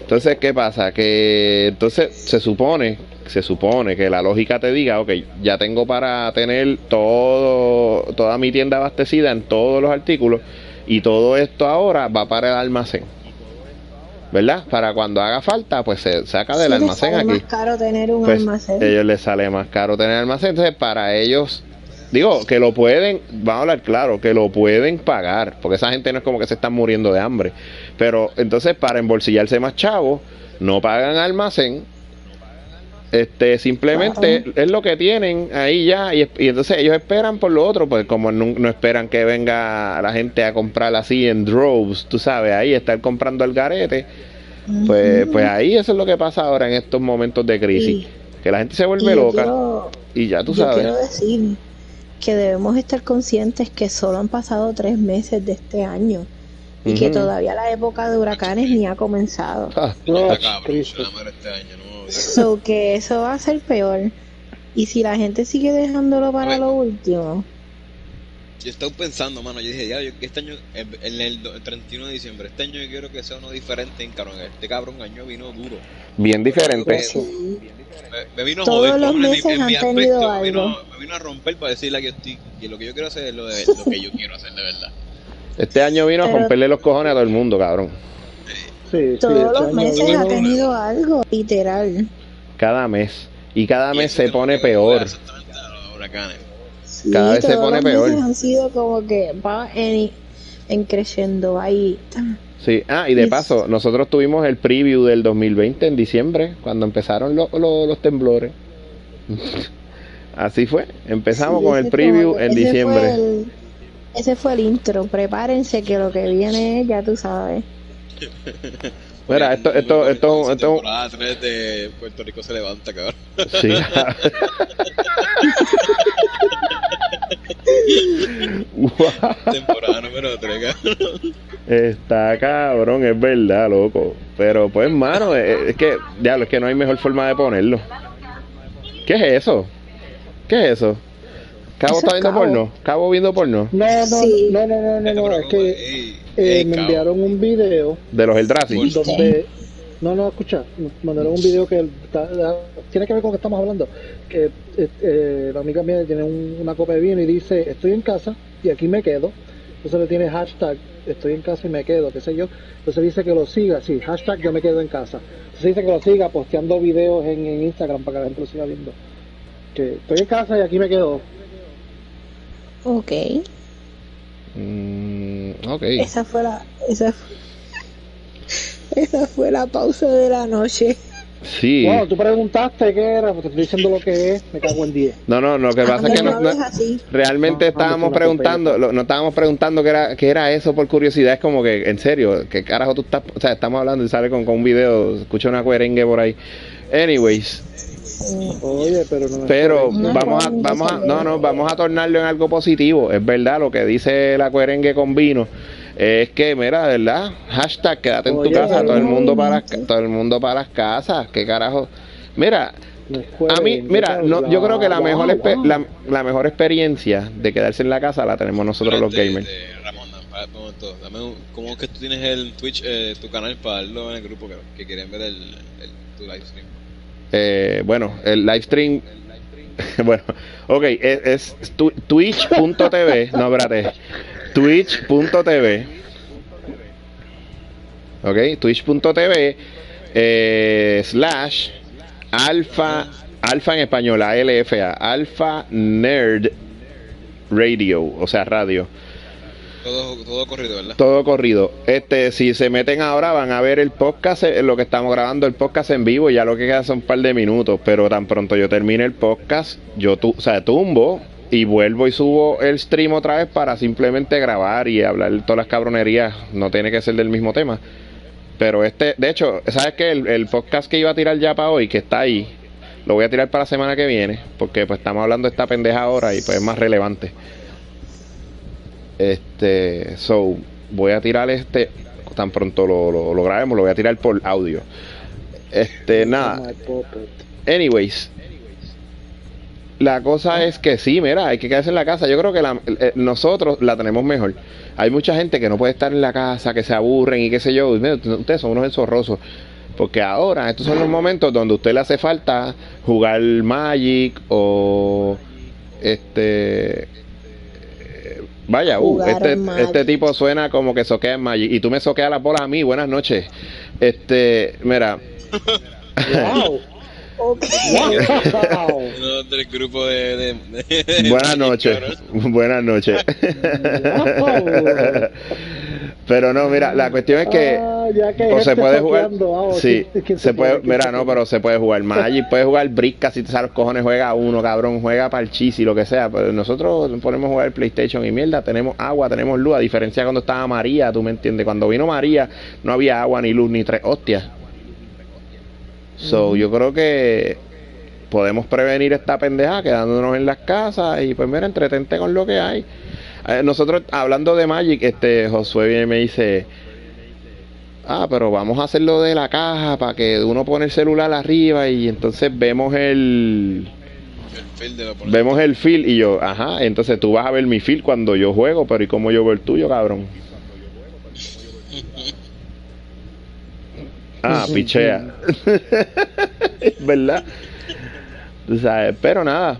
Entonces, ¿qué pasa? Que entonces se supone, se supone que la lógica te diga, ok, ya tengo para tener todo, toda mi tienda abastecida en todos los artículos y todo esto ahora va para el almacén. ¿Verdad? Para cuando haga falta, pues se saca del Sí, les almacén sale aquí más caro tener un pues almacén. ellos les sale más caro tener almacén. Entonces, para ellos, digo, que lo pueden, vamos a hablar claro, que lo pueden pagar, porque esa gente no es como que se están muriendo de hambre. Pero entonces, para embolsillarse más chavos, no pagan almacén. Este, simplemente es lo que tienen ahí ya, y, y entonces ellos esperan por lo otro, pues como no, no esperan que venga la gente a comprar así en droves, tú sabes, ahí estar comprando el garete, pues, pues ahí eso es lo que pasa ahora en estos momentos de crisis. Y- Que la gente se vuelve loca quiero- y ya tú yo sabes. quiero decir que debemos estar conscientes que solo han pasado tres meses de este año y que todavía la época de huracanes ni ha comenzado. Ah, No, Está cabrón, Cristo. se la madre este año, no. So que eso va a ser peor. Y si la gente sigue dejándolo para lo último, Yo estaba pensando, mano, yo dije, ya, yo, que este año, en el, do- el 31 de diciembre, este año yo quiero que sea uno diferente en cabrón. Este cabrón año vino duro. bien diferente. sí. Me, me vino a Todos joder, los cabrón, en mi- meses en mi han tenido aspecto, me vino, algo. me vino a romper para decirle que yo estoy, que lo que yo quiero hacer es lo, de, lo que yo quiero hacer de verdad. Este año vino a romperle los cojones a todo el mundo, cabrón. Sí, sí, todos este los meses vino- ha tenido algo, literal. Cada mes. Y cada Y mes se pone peor. exactamente a los huracanes. Sí, Cada vez se pone peor. han sido como que va en, en creciendo ahí. Sí. Ah, y de Es- paso, nosotros tuvimos el preview del 2020 en diciembre, cuando empezaron lo- lo- los temblores. Así fue. Empezamos Sí, con el preview en ese diciembre. Fue el, ese fue el intro. Prepárense que lo que viene ya tú sabes. Mira, esto, esto, esto, esto, temporada 3 de Puerto Rico se levanta, cabrón. sí. Wow. Temporada número 3, cabrón. Está cabrón, es verdad, loco. Pero pues, mano, es, es que, diablo, es que no hay mejor forma de ponerlo. ¿Qué es eso? ¿Qué es eso? ¿Cabo está es viendo Cabo. porno? ¿Cabo viendo porno? No, no, Sí. no, no, no, no, no, es que eh, me enviaron un video De los Eldrazi. Donde no no escucha mandaron un video que está- da- tiene que ver con lo que estamos hablando que eh, eh, la amiga mía tiene un- una copa de vino y dice estoy en casa y aquí me quedo entonces le tiene hashtag estoy en casa y me quedo qué sé yo entonces dice que lo siga sí hashtag yo me quedo en casa entonces dice que lo siga posteando videos en, en Instagram para que la gente lo siga viendo que estoy en casa y aquí me quedo Ok. Mm, ok. Esa fue la. Esa fue, esa fue la pausa de la noche. Sí. bueno tú preguntaste qué era pues te estoy diciendo lo que es me cago en 10 No, no, lo que pasa es que no, no realmente No, estábamos no, preguntando, lo- no estábamos preguntando qué era, qué era eso por curiosidad, es como que, en serio, qué carajo tú estás, o sea, estamos hablando y sale con, con un video, escucha una cuerengue por ahí. Anyways, oye pero no pero No, vamos a, vamos a, no, no, no, vamos a tornarlo en algo positivo, es verdad, lo que dice la cuerengue con vino, es que, mira, de verdad, hashtag quédate en tu Oye, casa, todo el mundo para todo el mundo para las casas, qué carajo, mira, es a mí, mira, no, yo creo que la mejor la, la mejor experiencia de quedarse en la casa la tenemos nosotros los gamers. este, Ramón, ¿cómo es que tú tienes el Twitch, eh, tu canal para darlo en el grupo que, que quieren ver el, el, tu live stream? Eh, bueno, el live stream, bueno, ok, es, es tu- twitch.tv, no, espérate, twitch.tv, ok, twitch.tv eh, slash alfa, alfa en español, ALFA, alfa nerd radio, o sea, radio. Todo, todo corrido, ¿verdad? Todo corrido. Este, si se meten ahora van a ver el podcast, eh, lo que estamos grabando el podcast en vivo, ya lo que queda son un par de minutos, pero tan pronto yo termine el podcast, yo tu, o sea, tumbo y vuelvo y subo el stream otra vez para simplemente grabar y hablar todas las cabronerías, no tiene que ser del mismo tema. Pero este, de hecho, ¿sabes qué? El, el podcast que iba a tirar ya para hoy, que está ahí, lo voy a tirar para la semana que viene, porque pues estamos hablando de esta pendeja ahora y pues es más relevante. Este, so, voy a tirar este, tan pronto lo, lo, lo grabemos, lo voy a tirar por audio. Este, nada, anyways. La cosa es que sí, mira, hay que quedarse en la casa. Yo creo que la- eh, nosotros la tenemos mejor. Hay mucha gente que no puede estar en la casa, que se aburren y qué sé yo. Mira, Ustedes son unos enzorrosos. Porque ahora, estos son los momentos donde a usted le hace falta jugar Magic o este eh, vaya, uh, este, este tipo suena como que soquea en Magic y tú me soqueas la bola a mí, buenas noches. Este, mira, Wow. Uno del grupo de. de, de- buenas noches, buenas noches. Pero no, mira, la cuestión es que Ah, ya que hay o se puede jugar, ah, sí, ¿quién- quién se puede, mira, no, pero se puede jugar Magic, puede jugar Brisca, si te salen los cojones, juega uno, cabrón, juega para el chis y lo que sea, pero nosotros ponemos a jugar PlayStation y mierda, tenemos agua, tenemos luz, a diferencia de cuando estaba María, tú me entiendes, cuando vino María no había agua, ni luz, ni tres hostias. So, yo creo que podemos prevenir esta pendeja quedándonos en las casas y pues mira, entretente con lo que hay. Eh, nosotros, hablando de Magic, este Josué viene y me dice, ah, pero vamos a hacerlo de la caja para que uno pone el celular arriba y entonces vemos el de vemos el feel y yo, ajá, entonces tú vas a ver mi feel cuando yo juego, pero ¿y cómo yo veo el tuyo, cabrón? Ah, pichea. ¿Verdad? Tú sabes, pero nada.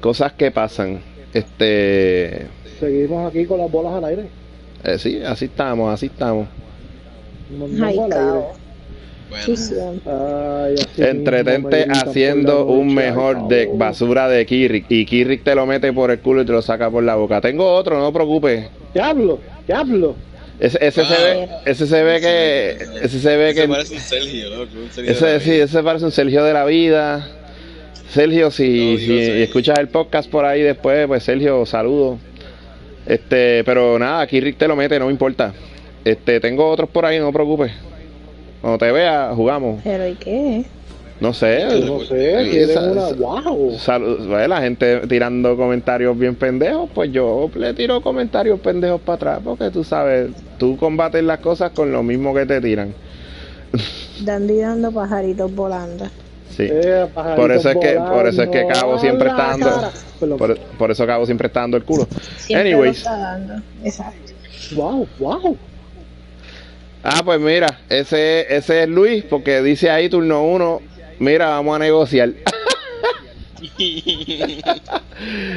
Cosas que pasan. Este. Seguimos aquí con las bolas al aire. eh, sí, así estamos, así estamos. No- no Ay, al aire. cabo. Bueno. Ay, Entretente me haciendo un mejor ay, de cabrón. basura de Kirrick. Y Kirrick te lo mete por el culo y te lo saca por la boca. Tengo otro, no te preocupes. Diablo, diablo. Ese, ese se ve, ese se ve que, ese se ve Ese que, parece un Sergio, loco. Un Sergio de ese sí, ese parece un Sergio de la vida. Sergio, si, No, escuchas el podcast por ahí después, pues Sergio, saludo. Este, pero nada, aquí Rick te lo mete, no me importa. Este, tengo otros por ahí, no te preocupes. Cuando te vea, jugamos. Pero ¿y qué? No sé. No sé, y tienen esa- una. ¡Wow! Sal- la gente tirando comentarios bien pendejos, pues yo le tiro comentarios pendejos para atrás, porque tú sabes, tú combates las cosas con lo mismo que te tiran. Dando y dando pajaritos volando. Sí. Eh, pajaritos Por eso es que, por eso es que Cabo siempre está dando, por, por eso Cabo siempre está dando el culo. Siempre Anyways, está dando. Exacto. Wow, wow. ah, pues mira, ese, ese es Luis, porque dice ahí turno uno, mira, vamos a negociar.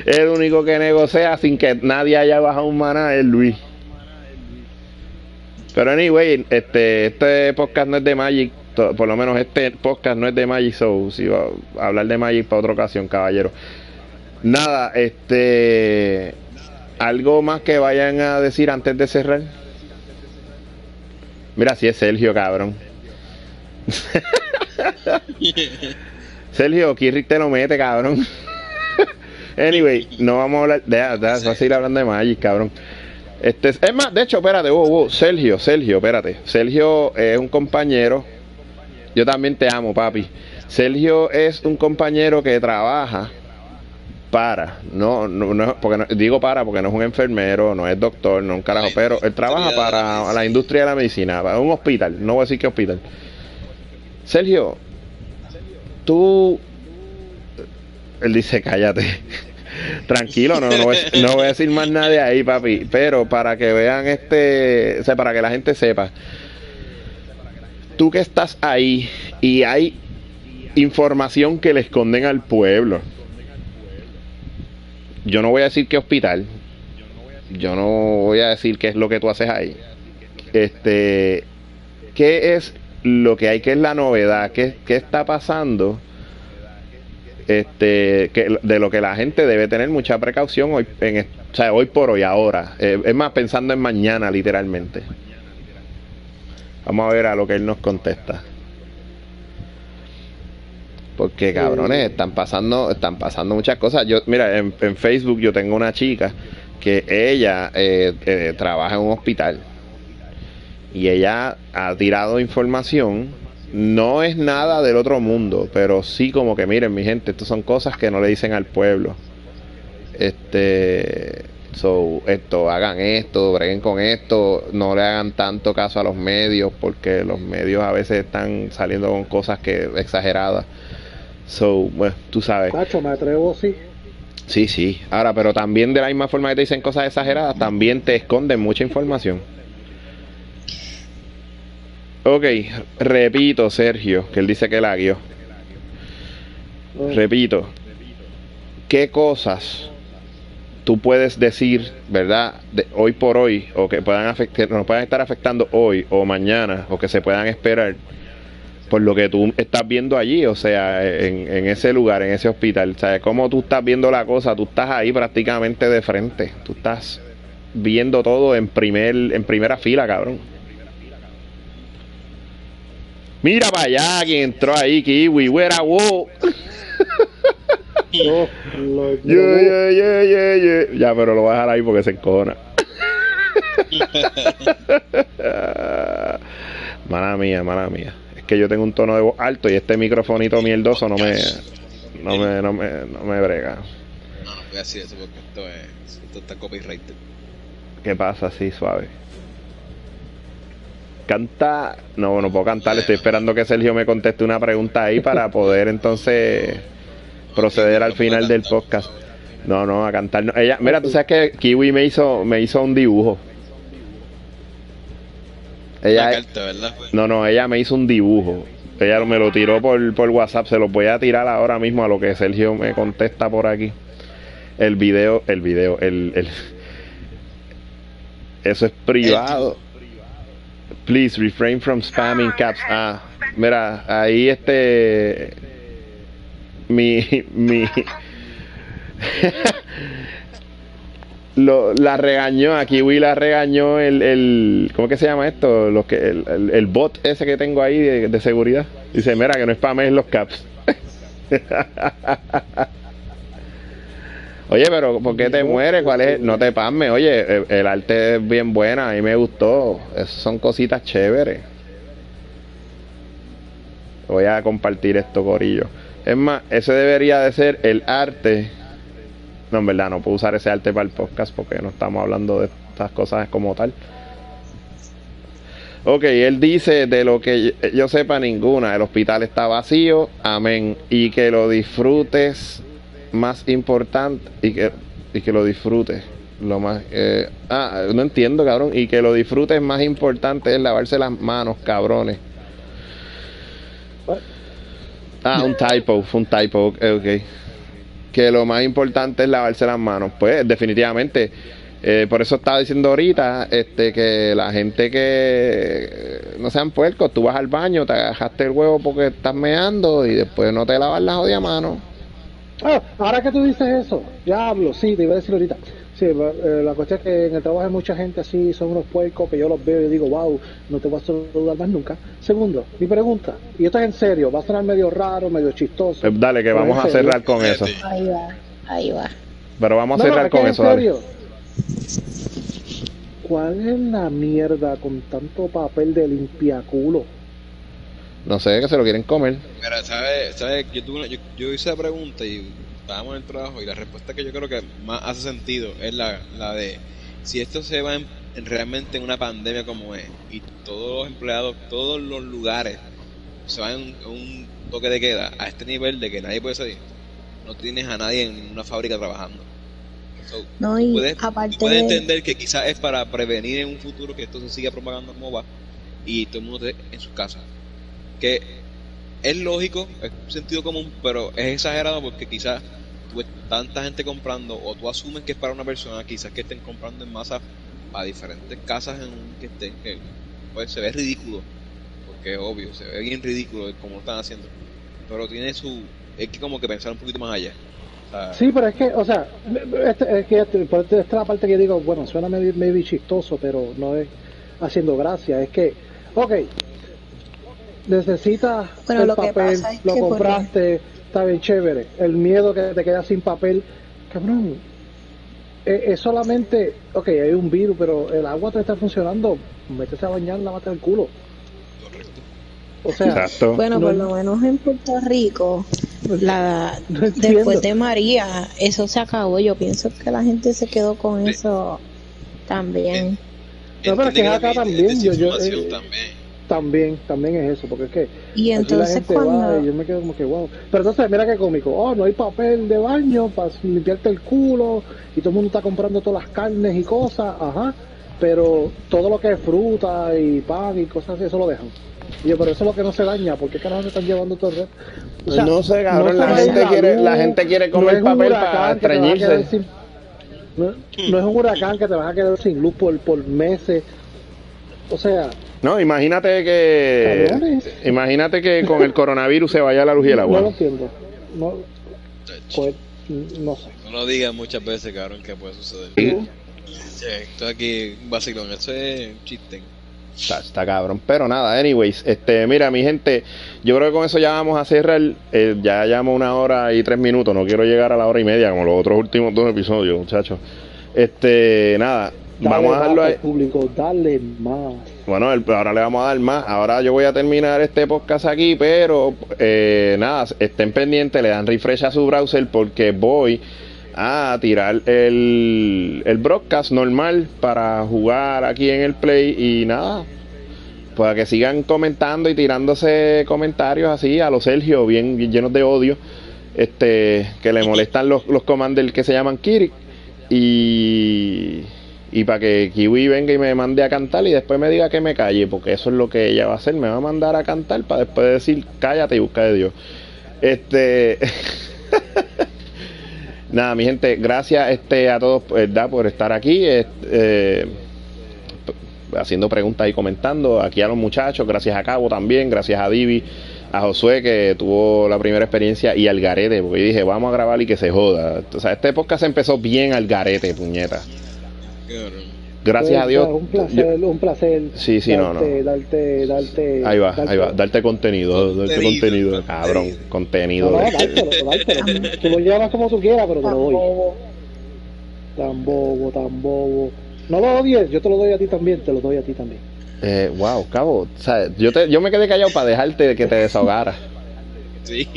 el único que negocia sin que nadie haya bajado un maná es Luis. Pero anyway, este, este podcast no es de Magic, to- por lo menos este podcast no es de Magic, so si va a hablar de Magic para otra ocasión, caballero. Nada, este, algo más que vayan a decir antes de cerrar. Mira, si es Sergio, cabrón. Sergio, Kirrick te lo mete, cabrón. anyway, no vamos a hablar. Deja, deja, a seguir hablando de Magic, cabrón. Este, es más, de hecho, espérate, wow, wow, Sergio, Sergio, espérate. Sergio es un compañero. Yo también te amo, papi. Sergio es un compañero que trabaja para, no, no, no, porque no- digo para porque no es un enfermero, no es doctor, no es un carajo, pero él trabaja para la industria de la medicina, para un hospital, no voy a decir qué hospital. Sergio, tú, él dice cállate, tranquilo, no, no, voy, no voy a decir más nada de ahí, papi, pero para que vean este, o sea, para que la gente sepa, tú que estás ahí y hay información que le esconden al pueblo. Yo no voy a decir qué hospital. Yo no voy a decir qué es lo que tú haces ahí. Este, ¿qué es lo que hay? ¿Qué es la novedad? ¿Qué, qué está pasando? Este, que, de lo que la gente debe tener mucha precaución hoy, en, o sea, hoy por hoy, ahora. Eh, es más, pensando en mañana, literalmente. Vamos a ver a lo que él nos contesta. Porque cabrones, están pasando, están pasando muchas cosas. Yo, mira, en, en Facebook yo tengo una chica que ella eh, eh, trabaja en un hospital y ella ha tirado información. No es nada del otro mundo, pero sí como que miren, mi gente, estas son cosas que no le dicen al pueblo. Este, so, esto, hagan esto, breguen con esto, no le hagan tanto caso a los medios, porque los medios a veces están saliendo con cosas que exageradas. So, bueno, tú sabes. Cacho, me atrevo, sí. Sí, sí. Ahora, pero también de la misma forma que te dicen cosas exageradas, también te esconden mucha información. Ok, repito, Sergio, que él dice que la guió. Repito, ¿qué cosas tú puedes decir, verdad, de hoy por hoy, o que puedan afectar, nos puedan estar afectando hoy o mañana, o que se puedan esperar por lo que tú estás viendo allí, o sea, en, en ese lugar, en ese hospital, sea, cómo tú estás viendo la cosa, tú estás ahí prácticamente de frente, tú estás viendo todo en primer, en primera fila, cabrón. Mira para allá, quien entró ahí, Kiwi, where wow. Yo, lo- Yeah, yeah, yeah, yeah, yeah. Ya, pero lo voy a dejar ahí porque se encojona. mala mía, mala mía. Es que yo tengo un tono de voz alto y este microfonito mierdoso no me, no me, no me, no me brega. No, no voy a decir eso porque esto, es, esto está copyrighted. ¿Qué pasa así, suave? Canta. No, no puedo cantar. Estoy esperando que Sergio me conteste una pregunta ahí para poder entonces proceder al final del podcast. No, no, a cantar. no. Ella, mira, tú sabes que Kiwi me hizo, me hizo un dibujo. Ella, carta, ¿verdad? no, no, ella me hizo un dibujo. Ella me lo tiró por, por WhatsApp. Se lo voy a tirar ahora mismo a lo que Sergio me contesta por aquí. El video, el video, el, el eso es privado. Please refrain from spamming caps. Ah, mira, ahí este mi mi lo, la regañó, aquí Kiwi la regañó el, el ¿cómo que se llama esto? Los que el, el- el bot ese que tengo ahí de, de seguridad. Dice, mira que no spames los caps. Oye, pero ¿por qué te mueres? ¿Cuál es? No te pasmes. Oye, el, el arte es bien buena, a mí me gustó. Son cositas chéveres. Voy a compartir esto, Corillo. Es más, ese debería de ser el arte. No, en verdad, no puedo usar ese arte para el podcast porque no estamos hablando de estas cosas como tal. Ok, él dice, de lo que yo sepa ninguna, el hospital está vacío, amén, y que lo disfrutes más importante, y que, y que lo disfrutes, lo más, eh, ah, no entiendo, cabrón, y que lo disfrutes más importante es lavarse las manos, cabrones. Ah, un typo, fue un typo, ok. Que lo más importante es lavarse las manos, pues definitivamente. Eh, por eso estaba diciendo ahorita este, que la gente que eh, no sean puercos, tú vas al baño, te agajaste el huevo porque estás meando y después no te lavas las jodidas manos. Ah, ahora que tú dices eso, ya hablo, sí, te iba a decir ahorita. Sí, eh, la cuestión es que en el trabajo hay mucha gente así, son unos puercos que yo los veo y digo, wow, no te voy a saludar más nunca. Segundo, mi pregunta, y esto es en serio, va a sonar medio raro, medio chistoso. Eh, Dale, que vamos a serio. cerrar con eso. Ahí va, ahí va. Pero vamos a No, cerrar con en eso, dale. ¿Cuál es la mierda con tanto papel de limpiaculo? No sé, que se lo quieren comer. Mira, ¿sabes? ¿sabes? Yo, tuve una- yo, yo hice la pregunta y estábamos en el trabajo y la respuesta que yo creo que más hace sentido es la, la de si esto se va en- en realmente en una pandemia como es y todos los empleados, todos los lugares se van en un toque de queda a este nivel de que nadie puede salir, no tienes a nadie en una fábrica trabajando. So, No, y puedes, aparte puedes de- entender que quizás es para prevenir en un futuro que esto se siga propagando como va y todo el mundo esté en sus casas. Que es lógico, es sentido común, pero es exagerado porque quizás tú tanta gente comprando o tú asumes que es para una persona, quizás que estén comprando en masa a diferentes casas en un que estén, que pues se ve ridículo, porque es obvio, se ve bien ridículo como lo están haciendo, pero tiene su, es que como que pensar un poquito más allá. Sí, pero es que, o sea, este- es que este- por esta es la parte que digo, bueno, suena maybe, maybe chistoso, pero no es haciendo gracia. Es que, ok, necesitas Bueno, el lo que papel, pasa es lo que por compraste, está bien chévere. El miedo que te quedas sin papel, cabrón, es, es solamente, ok, hay un virus, pero el agua te está funcionando, métete a bañar, lávate el culo. correcto. O sea, Exacto. Bueno, No por lo menos en Puerto Rico, la, No después de María, eso se acabó. Yo pienso que la gente se quedó con eso también. No, pero es que acá también, yo- yo, eh, también. También, también es eso, porque es que Y entonces la gente va cuando... y yo me quedo como que wow. Pero entonces mira qué cómico. Oh, no hay papel de baño para limpiarte el culo y todo el mundo está comprando todas las carnes y cosas, ajá. Pero todo lo que es fruta y pan y cosas así, eso lo dejan. Y yo, pero eso es lo que no se daña, ¿por qué carajo se están llevando todo el resto? O sea, no sé, cabrón, se la gente quiere, luz, la gente quiere comer papel para estreñirse. sin- no, no es un huracán que te vas a quedar sin luz por, por meses. O sea, No, imagínate que Cabrones. imagínate que con el coronavirus se vaya la luz y el no lo agua. entiendo. No, pues, no sé. No lo digas muchas veces, cabrón, que puede suceder. Sí, esto aquí vacilón, eso es un chiste. Está, está cabrón, pero nada, anyways, este, mira, mi gente, yo creo que con eso ya vamos a cerrar, eh, ya llevamos una hora y tres minutos, no quiero llegar a la hora y media como los otros últimos dos episodios, muchachos. Este, nada, Dale vamos a dejarlo ahí. público, dale más. Bueno, el- ahora le vamos a dar más. Ahora yo voy a terminar este podcast aquí, pero eh, nada, estén pendientes, le dan refresh a su browser porque voy a tirar el, el broadcast normal para jugar aquí en el Play y nada. Para que sigan comentando y tirándose comentarios así a los Sergio, bien llenos de odio, este que le molestan los, los commanders que se llaman Kirik. Y, y para que Kiwi venga y me mande a cantar y después me diga que me calle, porque eso es lo que ella va a hacer, me va a mandar a cantar para después decir cállate y busca de Dios. Este nada, mi gente, gracias este a todos ¿verdad? por estar aquí. este, eh, haciendo preguntas y comentando aquí a los muchachos, gracias a Cabo también, gracias a Divi, a Josué que tuvo la primera experiencia y al Garete, porque dije, vamos a grabar y que se joda. O sea, este podcast empezó bien al Garete, puñeta. Gracias a Pues, Dios. Un placer, un placer. Sí, sí, no, no. darte, Darte, darte, Ahí va, darte- ahí va, darte contenido, darte Contenido, contenido, cabrón, contenido. no, dártelo, dártelo. Tú lo llevas como tú quieras, pero te lo doy. Tan bobo, tan bobo. No lo odies, yo te lo doy a ti también, te lo doy a ti también. Eh, wow, cabo, o sea, yo, te, yo me quedé callado para dejarte de que te desahogaras. Sí.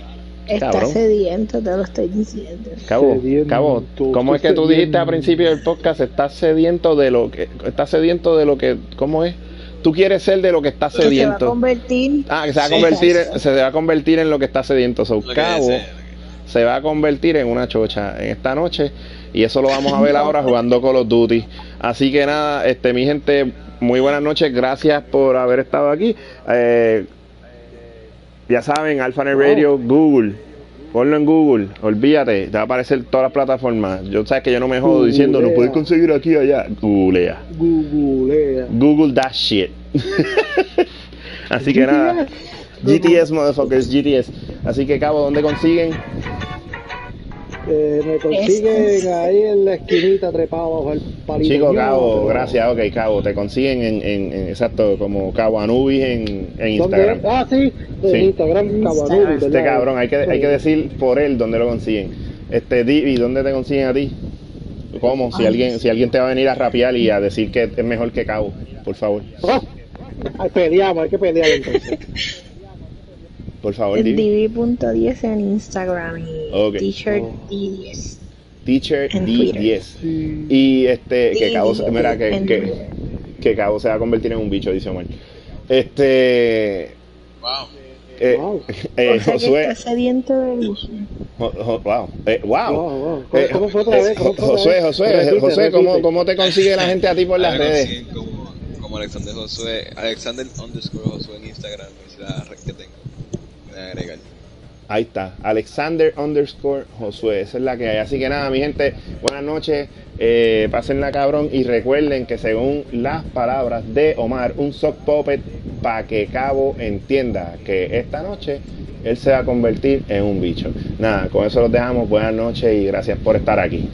Está Cabrón. sediento, te lo estoy diciendo. Cabo, Sediento, Cabo, ¿cómo es que tú dijiste al principio del podcast? Estás sediento de lo que, estás sediento de lo que, ¿cómo es? Tú quieres ser de lo que estás Que se va a sediento. convertir. Ah, que se va a Sí. convertir, en- se va a convertir en lo que está sediento. So, Cabo se va a convertir en una chocha en esta noche y eso lo vamos a ver ahora jugando Call of Duty. Así que nada, este, mi gente, muy buenas noches, gracias por haber estado aquí. Eh, ya saben, Alphanet Radio, Google. Ponlo en Google, olvídate, te va a aparecer todas las plataformas. Yo sabes que yo no me jodo diciendo, lo puedes conseguir aquí o allá. Googlea. Googlea. Google that shit. Así que nada. GTS, motherfuckers, GTS. Así que, Cabo, ¿dónde consiguen? Eh, me consiguen ahí en la esquinita trepado bajo el palito. Chico, Cabo, pero- gracias, ok, Cabo. Te consiguen en, en- en- exacto, como Cabo Anubis en, en. Instagram. Ah, sí, en Sí. Instagram, Cabo Anubis, Este ¿verdad? cabrón, hay que, hay que decir por él dónde lo consiguen. Este, Divi, ¿dónde te consiguen a ti? ¿Cómo? Si Ay. alguien, si alguien te va a venir a rapear y a decir que es mejor que Cabo, por favor. Ah, ay, peleamos, hay que pelear entonces. Por favor, Divi. Divi.10 en Instagram y Ok. T-shirt Oh. D10. Teacher En D10. Sí. Y este, que Cabo, mira, que, que, que Cabo se va a convertir en un bicho, dice Omar. Este, Wow. eh, Wow. eh, o sea que Josué, está sediento de bicho. Jo- jo- wow, eh, wow. Wow, wow. ¿Cómo- Eh, cómo fue otra vez? ¿Cómo fue otra Josué, vez? Josué, Repite, ¿cómo, repite. ¿cómo te consigue la gente a ti por las me redes? Como, como Alexander Josué, Alexander underscore Josué en Instagram, es la red que tengo. Ahí está, Alexander underscore Josué, esa es la que hay. Así que nada, mi gente, buenas noches, eh, pásenla cabrón y recuerden que según las palabras de Omar, un sock puppet para que Cabo entienda que esta noche él se va a convertir en un bicho. Nada, con eso los dejamos, buenas noches y gracias por estar aquí.